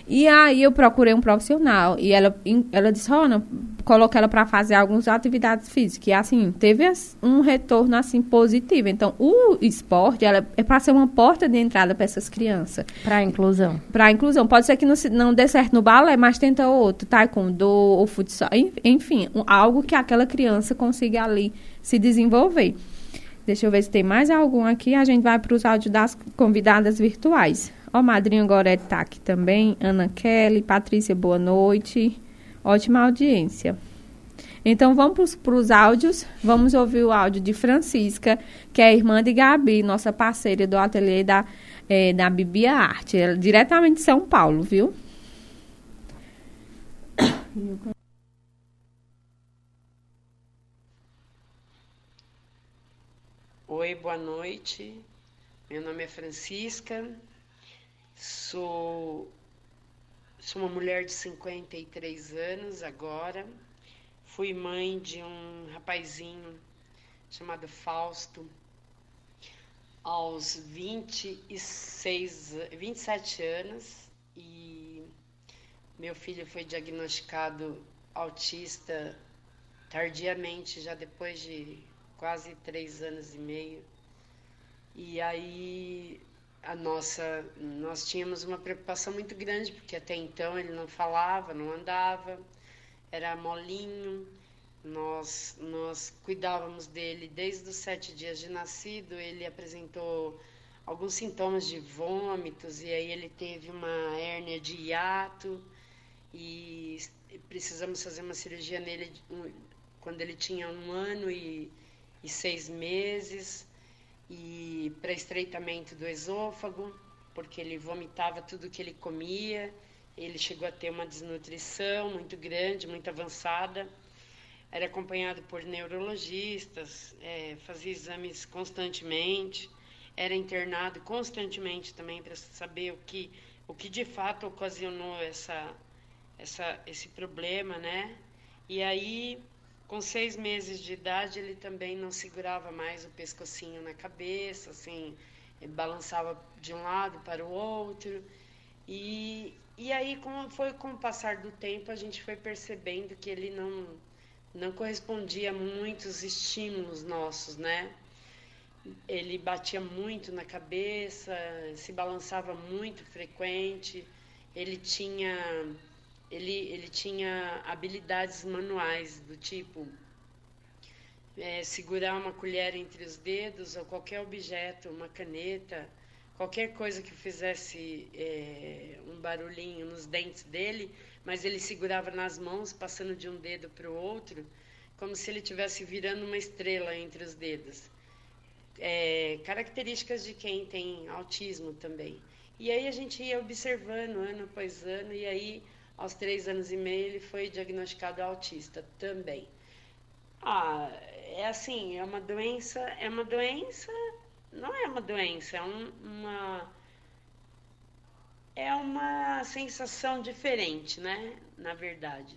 E aí eu procurei um profissional e ela, ela disse, Rona, coloca ela para fazer algumas atividades físicas. E assim, teve um retorno assim positivo. Então, o esporte ela é para ser uma porta de entrada para essas crianças. Para a inclusão. Para a inclusão. Pode ser que não, não dê certo no balé, mas tenta outro, taekwondo ou futsal, enfim, algo que aquela criança consiga ali se desenvolver. Deixa eu ver se tem mais algum aqui. A gente vai para os áudios das convidadas virtuais. Ó, Madrinho Gorete está aqui também. Ana Kelly, Patrícia, boa noite. Ótima audiência. Então vamos para os áudios. Vamos ouvir o áudio de Francisca, que é irmã de Gabi, nossa parceira do ateliê da, é, da Bibia Arte. Ela, diretamente de São Paulo, viu? Oi, boa noite. Meu nome é Francisca, sou, sou uma mulher de 53 anos agora. Fui mãe de um rapazinho chamado Fausto aos 26, 27 anos e meu filho foi diagnosticado autista tardiamente, já depois de quase três anos e meio. E aí a nossa, nós tínhamos uma preocupação muito grande, porque até então ele não falava, não andava, era molinho. Nós, nós cuidávamos dele desde os sete dias de nascido. Ele apresentou alguns sintomas de vômitos e aí ele teve uma hérnia de hiato e precisamos fazer uma cirurgia nele quando ele tinha um ano e e seis meses e para estreitamento do esôfago, porque ele vomitava tudo que ele comia. Ele chegou a ter uma desnutrição muito grande, muito avançada. Era acompanhado por neurologistas, é, fazia exames constantemente, era internado constantemente também para saber o que, o que de fato ocasionou essa, essa, esse problema, né? E aí com seis meses de idade, ele também não segurava mais o pescocinho na cabeça, assim, balançava de um lado para o outro. E, e aí, como foi com o passar do tempo, a gente foi percebendo que ele não, não correspondia a muitos estímulos nossos, né? Ele batia muito na cabeça, se balançava muito frequente, ele tinha ele, ele tinha habilidades manuais do tipo é, segurar uma colher entre os dedos ou qualquer objeto, uma caneta, qualquer coisa que fizesse é, um barulhinho nos dentes dele, mas ele segurava nas mãos, passando de um dedo para o outro, como se ele estivesse virando uma estrela entre os dedos. É, características de quem tem autismo também. E aí a gente ia observando ano após ano, e aí aos três anos e meio, ele foi diagnosticado autista também. Ah, é assim, é uma doença, é uma doença, não é uma doença, é um, uma é uma sensação diferente, né? Na verdade,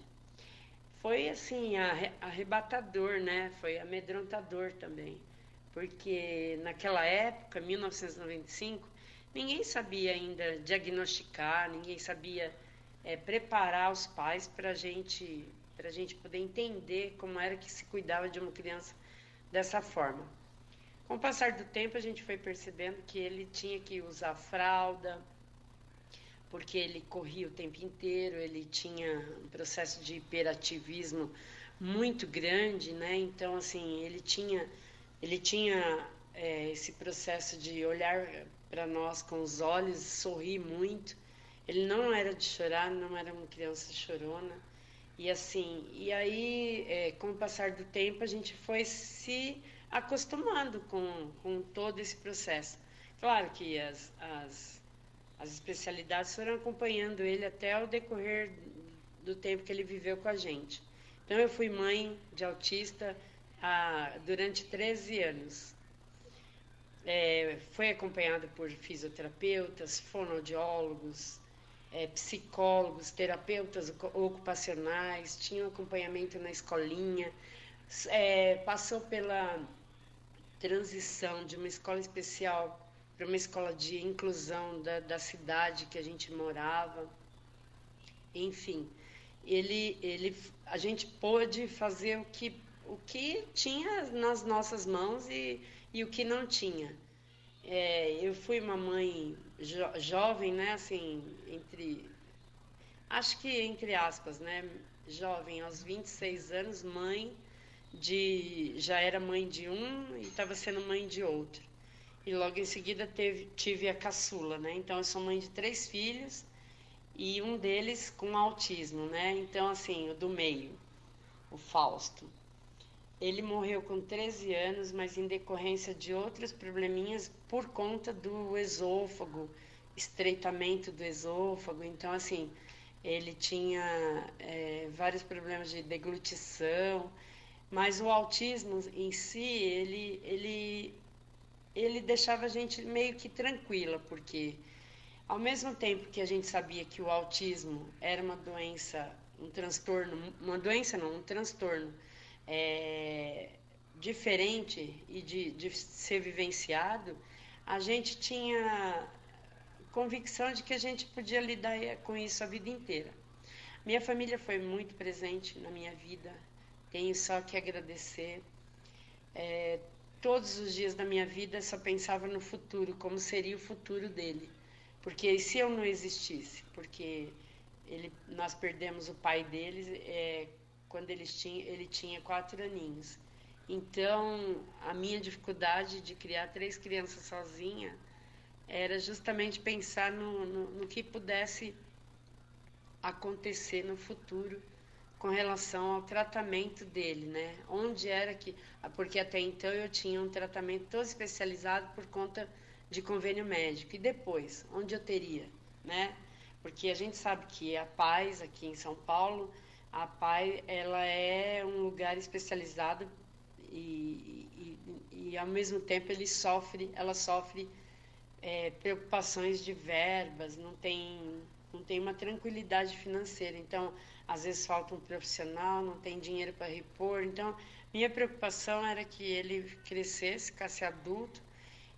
foi assim arrebatador, né? Foi amedrontador também, porque naquela época, 1995, ninguém sabia ainda diagnosticar, ninguém sabia é, preparar os pais para gente, a gente poder entender como era que se cuidava de uma criança dessa forma. Com o passar do tempo, a gente foi percebendo que ele tinha que usar fralda, porque ele corria o tempo inteiro, ele tinha um processo de hiperativismo muito grande, né? Então, assim, ele tinha, ele tinha é, esse processo de olhar para nós com os olhos, sorrir muito. Ele não era de chorar, não era uma criança chorona. E assim, e aí, é, com o passar do tempo, a gente foi se acostumando com, com todo esse processo. Claro que as, as, as especialidades foram acompanhando ele até o decorrer do tempo que ele viveu com a gente. Então, eu fui mãe de autista ah, durante 13 anos. É, foi acompanhado por fisioterapeutas, fonoaudiólogos, é, psicólogos, terapeutas ocupacionais, tinha um acompanhamento na escolinha, é, passou pela transição de uma escola especial para uma escola de inclusão da, da cidade que a gente morava. Enfim, ele, ele, a gente pôde fazer o que, o que tinha nas nossas mãos e, e o que não tinha. É, eu fui uma mãe jo, jovem, né? Assim, entre. Acho que entre aspas, né? Jovem, aos 26 anos, mãe de. Já era mãe de um e estava sendo mãe de outro. E logo em seguida teve, tive a caçula, né? Então eu sou mãe de três filhos e um deles com autismo, né? Então, assim, o do meio, o Fausto. Ele morreu com 13 anos, mas em decorrência de outros probleminhas por conta do esôfago, estreitamento do esôfago. Então, assim, ele tinha é, vários problemas de deglutição, mas o autismo em si, ele, ele, ele deixava a gente meio que tranquila, porque ao mesmo tempo que a gente sabia que o autismo era uma doença, um transtorno, uma doença não, um transtorno é, diferente e de, de ser vivenciado, a gente tinha convicção de que a gente podia lidar com isso a vida inteira. Minha família foi muito presente na minha vida, tenho só que agradecer. É, todos os dias da minha vida só pensava no futuro, como seria o futuro dele. Porque se eu não existisse, porque ele, nós perdemos o pai deles é, quando eles tinha, ele tinha quatro aninhos. Então, a minha dificuldade de criar três crianças sozinha era justamente pensar no, no, no que pudesse acontecer no futuro com relação ao tratamento dele, né? Onde era que. Porque até então eu tinha um tratamento todo especializado por conta de convênio médico. E depois, onde eu teria, né? Porque a gente sabe que a Paz, aqui em São Paulo, a PAI ela é um lugar especializado e, e, e ao mesmo tempo ele sofre, ela sofre é, preocupações de verbas, não tem, não tem uma tranquilidade financeira. Então, às vezes falta um profissional, não tem dinheiro para repor. Então, minha preocupação era que ele crescesse, ficasse adulto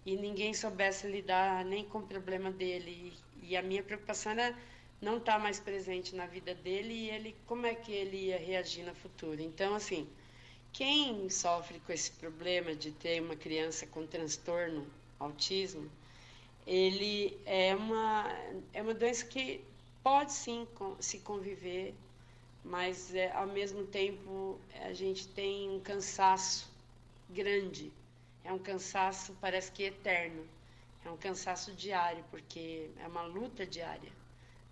e ninguém soubesse lidar nem com o problema dele. E, e a minha preocupação era não está mais presente na vida dele e ele como é que ele ia reagir no futuro. Então, assim, quem sofre com esse problema de ter uma criança com transtorno autismo, ele é uma é uma doença que pode sim se conviver, mas é, ao mesmo tempo a gente tem um cansaço grande. É um cansaço parece que eterno. É um cansaço diário, porque é uma luta diária.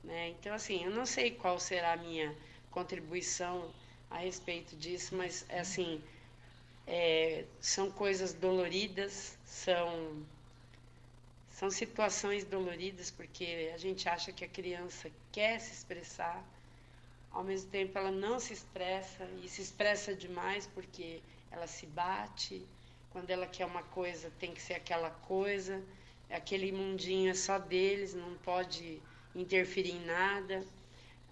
Né? Então, assim, eu não sei qual será a minha contribuição a respeito disso, mas, assim, é, são coisas doloridas, são, são situações doloridas, porque a gente acha que a criança quer se expressar, ao mesmo tempo ela não se expressa, e se expressa demais porque ela se bate, quando ela quer uma coisa tem que ser aquela coisa, aquele mundinho é só deles, não pode interferir em nada.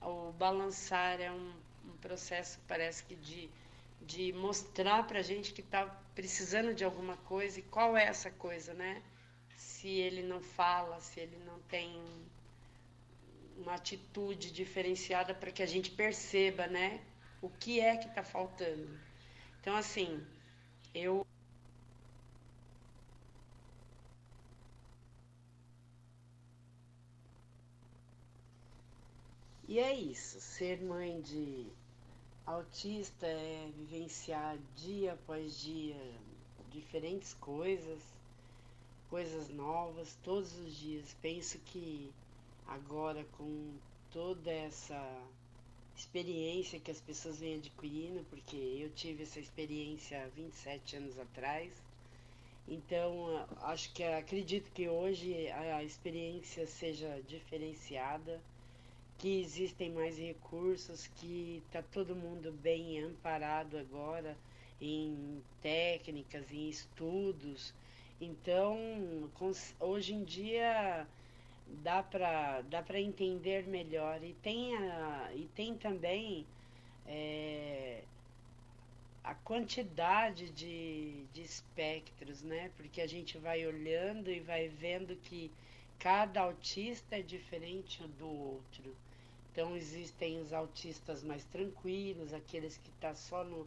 O balançar é um, um processo, parece que, de, de mostrar para a gente que está precisando de alguma coisa e qual é essa coisa, né? Se ele não fala, se ele não tem uma atitude diferenciada para que a gente perceba, né? O que é que está faltando. Então, assim, eu E é isso, ser mãe de autista é vivenciar dia após dia diferentes coisas, coisas novas, todos os dias. Penso que agora com toda essa experiência que as pessoas vêm adquirindo, porque eu tive essa experiência há 27 anos atrás, Então, acho que acredito que hoje a experiência seja diferenciada, que existem mais recursos, que está todo mundo bem amparado agora em técnicas, em estudos. Então, hoje em dia dá para dá para entender melhor e tem a, e tem também é, a quantidade de, de espectros, né? Porque a gente vai olhando e vai vendo que cada autista é diferente do outro. Então existem os autistas mais tranquilos, aqueles que estão tá só no,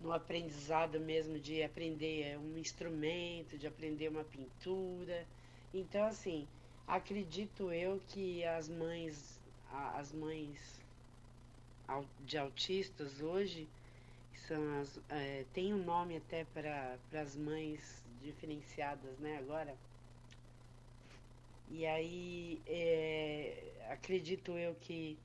no aprendizado mesmo de aprender um instrumento, de aprender uma pintura. Então assim, acredito eu que as mães, as mães de autistas hoje são as, é, tem um nome até para as mães diferenciadas, né, agora. E aí, é, acredito eu que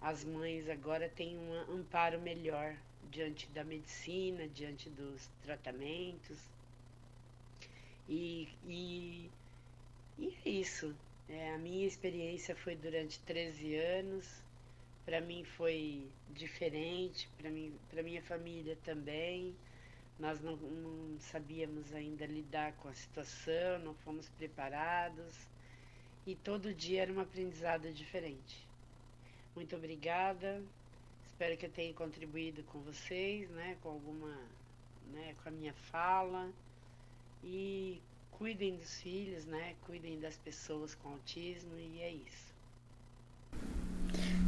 as mães agora têm um amparo melhor diante da medicina, diante dos tratamentos. E, e, e é isso. É, a minha experiência foi durante 13 anos para mim foi diferente, para minha família também. Nós não, não sabíamos ainda lidar com a situação, não fomos preparados e todo dia era um aprendizado diferente. Muito obrigada. Espero que eu tenha contribuído com vocês, né, com alguma, né, com a minha fala. E cuidem dos filhos, né? Cuidem das pessoas com autismo e é isso.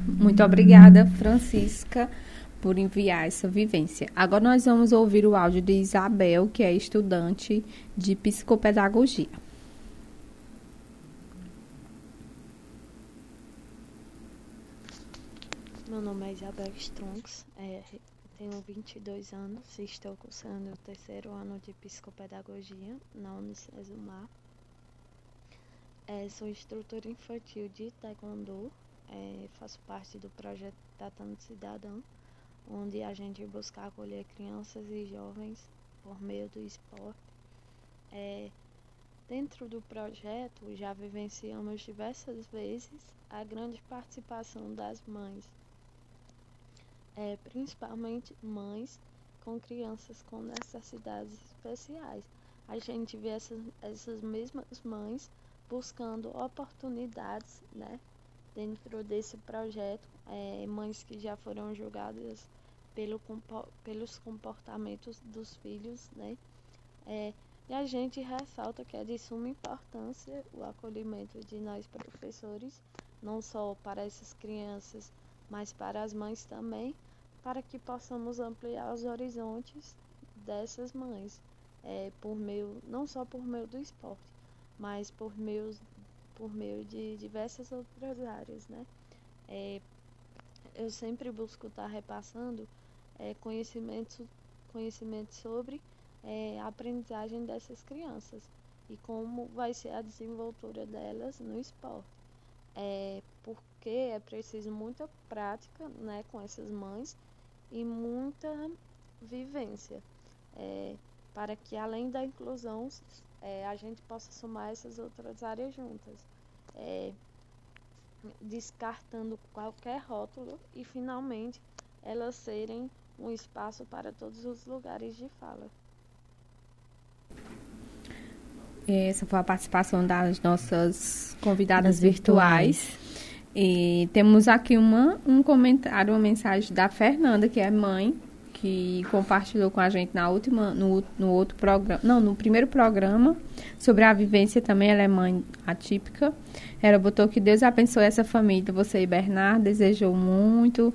Muito obrigada, Francisca, por enviar essa vivência. Agora nós vamos ouvir o áudio de Isabel, que é estudante de psicopedagogia. Meu nome é Isabel Strunks, é, tenho 22 anos e estou cursando o terceiro ano de psicopedagogia na Unicesumar. É, sou instrutora infantil de taekwondo é, faço parte do projeto Tratando Cidadão, onde a gente busca acolher crianças e jovens por meio do esporte. É, dentro do projeto, já vivenciamos diversas vezes a grande participação das mães, é, principalmente mães com crianças com necessidades especiais. A gente vê essas, essas mesmas mães buscando oportunidades, né, dentro desse projeto, é, mães que já foram julgadas pelo, pelos comportamentos dos filhos, né? É, e a gente ressalta que é de suma importância o acolhimento de nós professores, não só para essas crianças, mas para as mães também, para que possamos ampliar os horizontes dessas mães, é, por meio, não só por meio do esporte, mas por meio por meio de diversas outras áreas, né? É, eu sempre busco estar repassando é, conhecimento sobre é, a aprendizagem dessas crianças e como vai ser a desenvoltura delas no esporte. É, porque é preciso muita prática né, com essas mães e muita vivência é, para que além da inclusão é, a gente possa somar essas outras áreas juntas, é, descartando qualquer rótulo e finalmente elas serem um espaço para todos os lugares de fala. Essa foi a participação das nossas convidadas virtuais. virtuais. E temos aqui uma, um comentário, uma mensagem da Fernanda, que é mãe que compartilhou com a gente na última, no, no outro programa, não, no primeiro programa, sobre a vivência também, ela é mãe atípica. Ela botou que Deus abençoe essa família, você e Bernardo, desejou muito,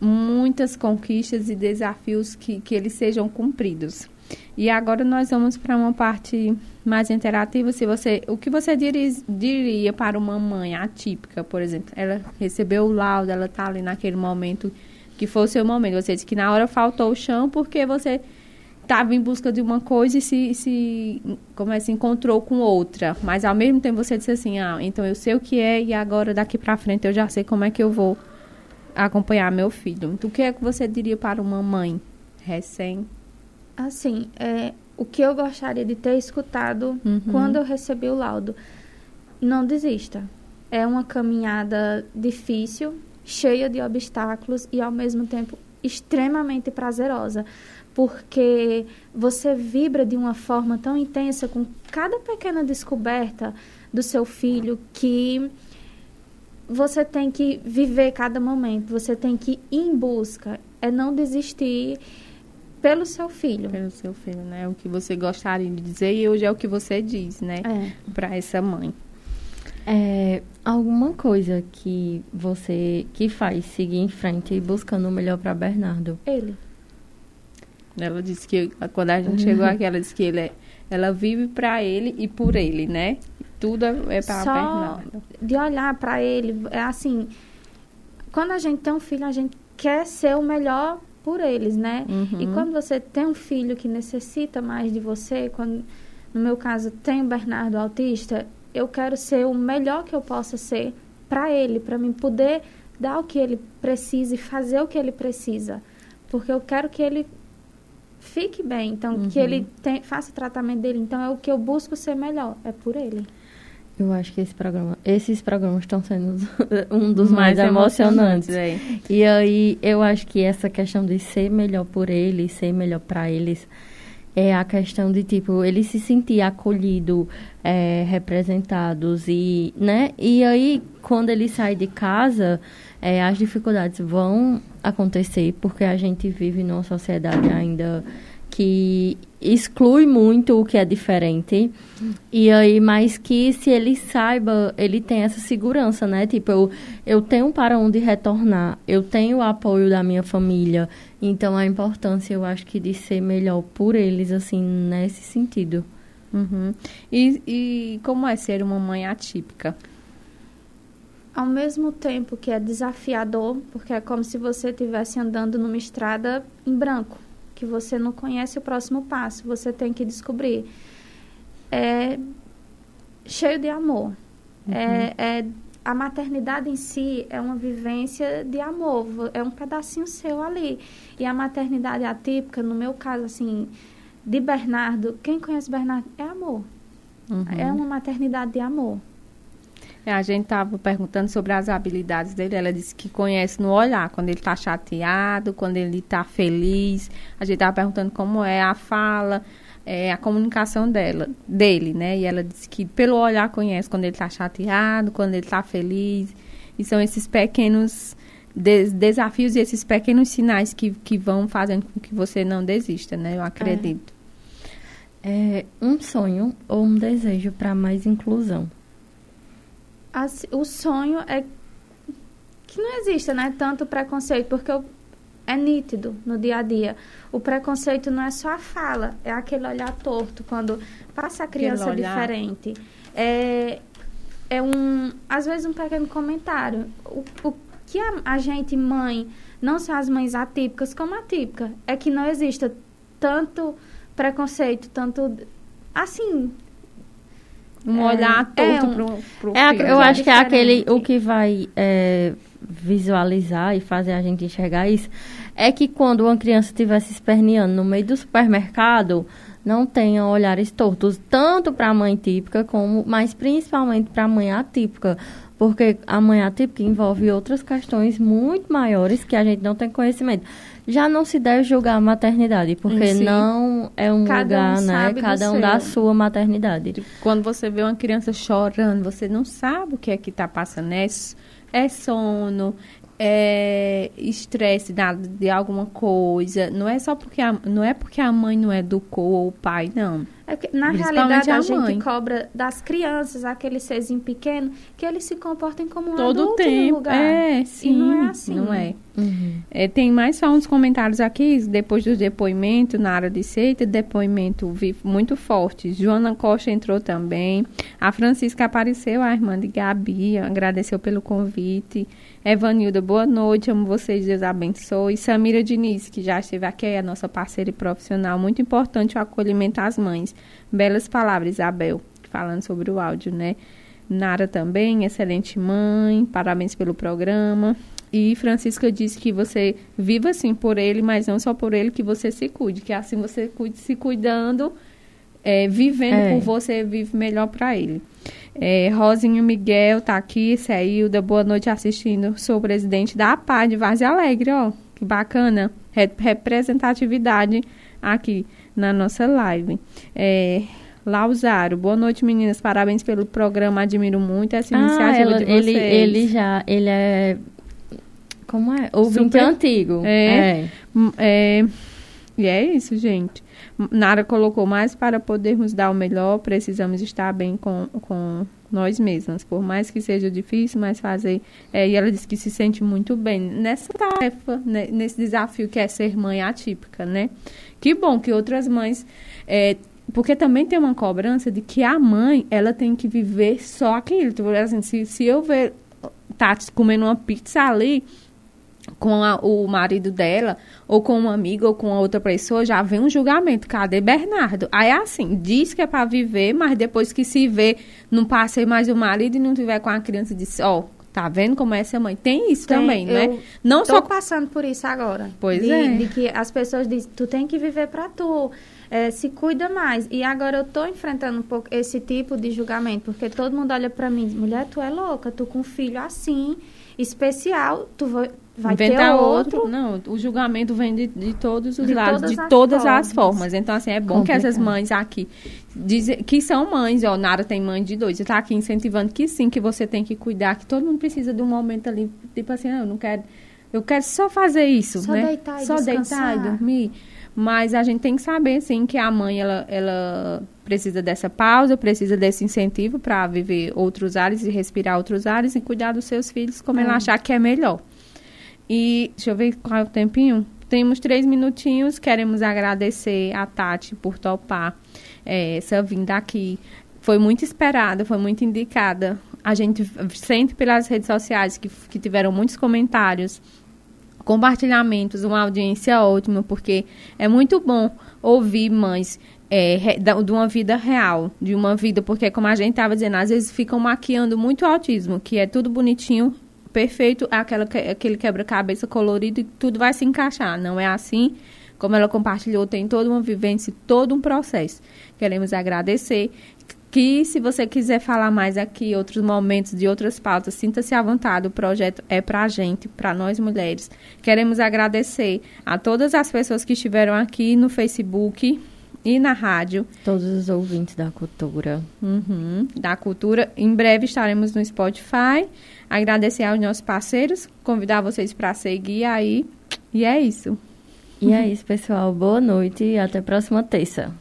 muitas conquistas e desafios que, que eles sejam cumpridos. E agora nós vamos para uma parte mais interativa. Se você, o que você diria, para uma mãe atípica, por exemplo? Ela recebeu o laudo, ela está ali naquele momento que foi o seu momento. Você disse que na hora faltou o chão porque você estava em busca de uma coisa e se, se, como é, se encontrou com outra. Mas ao mesmo tempo você disse assim, ah, então eu sei o que é e agora daqui para frente eu já sei como é que eu vou acompanhar meu filho. Então, o que é que você diria para uma mãe recém? Assim, é, o que eu gostaria de ter escutado uhum. quando eu recebi o laudo. Não desista. É uma caminhada difícil, cheia de obstáculos e ao mesmo tempo extremamente prazerosa, porque você vibra de uma forma tão intensa com cada pequena descoberta do seu filho que você tem que viver cada momento, você tem que ir em busca, é não desistir pelo seu filho. Pelo seu filho, né? O que você gostaria de dizer e hoje é o que você diz, né? É. Para essa mãe. É, alguma coisa que você que faz seguir em frente e buscando o melhor para Bernardo? Ele. Ela disse que quando a gente chegou aqui, ela disse que ele é, ela vive para ele e por ele, né? Tudo é para Bernardo. De olhar para ele, é assim, quando a gente tem um filho, a gente quer ser o melhor por eles, né? Uhum. E quando você tem um filho que necessita mais de você, quando no meu caso tem o Bernardo autista, eu quero ser o melhor que eu possa ser para ele, para mim poder dar o que ele precisa e fazer o que ele precisa. Porque eu quero que ele fique bem, então uhum. que ele tem, faça o tratamento dele. Então é o que eu busco ser melhor, é por ele. Eu acho que esse programa, esses programas estão sendo um dos mais, mais emocionantes. emocionantes é. E aí eu acho que essa questão de ser melhor por eles, ser melhor para eles, é a questão de tipo ele se sentir acolhido, é, representados e, né? E aí quando ele sai de casa, é, as dificuldades vão acontecer porque a gente vive numa sociedade ainda que exclui muito o que é diferente. E aí, mas que se ele saiba, ele tem essa segurança, né? Tipo, eu, eu tenho para onde retornar, eu tenho o apoio da minha família. Então, a importância, eu acho que de ser melhor por eles, assim, nesse sentido. Uhum. E, e como é ser uma mãe atípica? Ao mesmo tempo que é desafiador, porque é como se você estivesse andando numa estrada em branco que você não conhece o próximo passo, você tem que descobrir. É cheio de amor. Uhum. É, é, a maternidade em si é uma vivência de amor, é um pedacinho seu ali. E a maternidade atípica, no meu caso, assim, de Bernardo, quem conhece Bernardo é amor. Uhum. É uma maternidade de amor. É, a gente estava perguntando sobre as habilidades dele. Ela disse que conhece no olhar, quando ele está chateado, quando ele está feliz. A gente estava perguntando como é a fala, é, a comunicação dela, dele, né? E ela disse que pelo olhar conhece quando ele está chateado, quando ele está feliz. E são esses pequenos des desafios e esses pequenos sinais que, que vão fazendo com que você não desista, né? Eu acredito. É, é um sonho ou um desejo para mais inclusão? Assim, o sonho é que não exista, né, tanto preconceito, porque é nítido no dia a dia. O preconceito não é só a fala, é aquele olhar torto quando passa a criança diferente. É, é um, às vezes um pequeno comentário. O, o que a, a gente mãe, não só as mães atípicas como atípica, é que não exista tanto preconceito, tanto assim, um é, olhar torto é um, pro, pro é, filho. Eu acho que é aquele, o que vai é, visualizar e fazer a gente enxergar isso, é que quando uma criança estivesse esperneando no meio do supermercado, não tenha olhares tortos, tanto para a mãe típica, como, mas principalmente para a mãe atípica. Porque a mãe atípica envolve outras questões muito maiores que a gente não tem conhecimento já não se deve julgar a maternidade, porque Sim. não é um Cada lugar, um né? Cada um da sua maternidade. Quando você vê uma criança chorando, você não sabe o que é que está passando. É, é sono, é, estresse de alguma coisa. Não é só porque a, não é porque a mãe não educou ou o pai, não. É que, na realidade, a, a gente cobra das crianças, aquele serzinho pequeno, que eles se comportem como um Todo adulto tempo. no lugar. É, sim. E não é assim. Não é. Uhum. é. Tem mais só uns comentários aqui, depois do depoimento na área de seita, depoimento muito forte. Joana Costa entrou também. A Francisca apareceu, a irmã de Gabi, agradeceu pelo convite. Evanilda, boa noite, amo vocês, Deus abençoe. Samira Diniz, que já esteve aqui, é a nossa parceira e profissional. Muito importante o acolhimento às mães. Belas palavras, Isabel, falando sobre o áudio, né? Nara também, excelente mãe, parabéns pelo programa. E Francisca disse que você viva assim por ele, mas não só por ele, que você se cuide, que assim você cuide, se cuidando, é, vivendo é. por você, vive melhor para ele. É, Rosinho Miguel tá aqui, da boa noite assistindo. Sou presidente da APA de Vaz Alegre, ó. Que bacana. Representatividade aqui na nossa live. É, Lauzaro, boa noite meninas, parabéns pelo programa, admiro muito essa ah, iniciativa ela, de vocês. Ele, ele já, ele é como é? Ouvinte Super... antigo. É, é. é. E é isso, gente. Nara colocou mais para podermos dar o melhor, precisamos estar bem com, com nós mesmas. Por mais que seja difícil, mas fazer. É, e ela disse que se sente muito bem nessa tarefa, né, nesse desafio que é ser mãe atípica, né? Que bom que outras mães. É, porque também tem uma cobrança de que a mãe, ela tem que viver só aquilo. Tipo, assim, se, se eu ver Tati comendo uma pizza ali, com a, o marido dela, ou com um amigo, ou com outra pessoa, já vem um julgamento. Cadê Bernardo? Aí é assim, diz que é para viver, mas depois que se vê, não passei mais o marido e não tiver com a criança, diz, ó, oh, tá vendo como é essa mãe? Tem isso tem, também, né? Não tô só passando por isso agora. Pois de, é. De que as pessoas dizem, tu tem que viver para tu. É, se cuida mais. E agora eu tô enfrentando um pouco esse tipo de julgamento, porque todo mundo olha para mim, mulher, tu é louca, tu com um filho assim, especial, tu vai, Inventar outro. outro. Não, o julgamento vem de, de todos os de lados, todas de as todas formas. as formas. Então, assim, é bom Complicado. que essas mães aqui, dizem, que são mães, ó, Nara tem mãe de dois, está aqui incentivando que sim, que você tem que cuidar, que todo mundo precisa de um momento ali, tipo assim, ah, eu não quero, eu quero só fazer isso, só né? Deitar e só descansar. deitar e dormir. Mas a gente tem que saber, sim, que a mãe, ela, ela precisa dessa pausa, precisa desse incentivo para viver outros ares e respirar outros ares e cuidar dos seus filhos como é. ela achar que é melhor. E deixa eu ver qual é o tempinho. Temos três minutinhos. Queremos agradecer a Tati por topar é, essa vinda aqui. Foi muito esperada, foi muito indicada. A gente sente pelas redes sociais que, que tiveram muitos comentários, compartilhamentos, uma audiência ótima, porque é muito bom ouvir mães é, de uma vida real, de uma vida, porque como a gente estava dizendo, às vezes ficam maquiando muito o autismo, que é tudo bonitinho, perfeito, aquela, aquele quebra-cabeça colorido e tudo vai se encaixar. Não é assim. Como ela compartilhou, tem toda uma vivência, todo um processo. Queremos agradecer. Que se você quiser falar mais aqui, outros momentos de outras pautas, sinta-se à vontade. O projeto é para a gente, para nós mulheres. Queremos agradecer a todas as pessoas que estiveram aqui no Facebook, e na rádio. Todos os ouvintes da cultura. Uhum, da cultura. Em breve estaremos no Spotify. Agradecer aos nossos parceiros, convidar vocês para seguir aí. E é isso. E é isso, pessoal. Boa noite e até a próxima terça.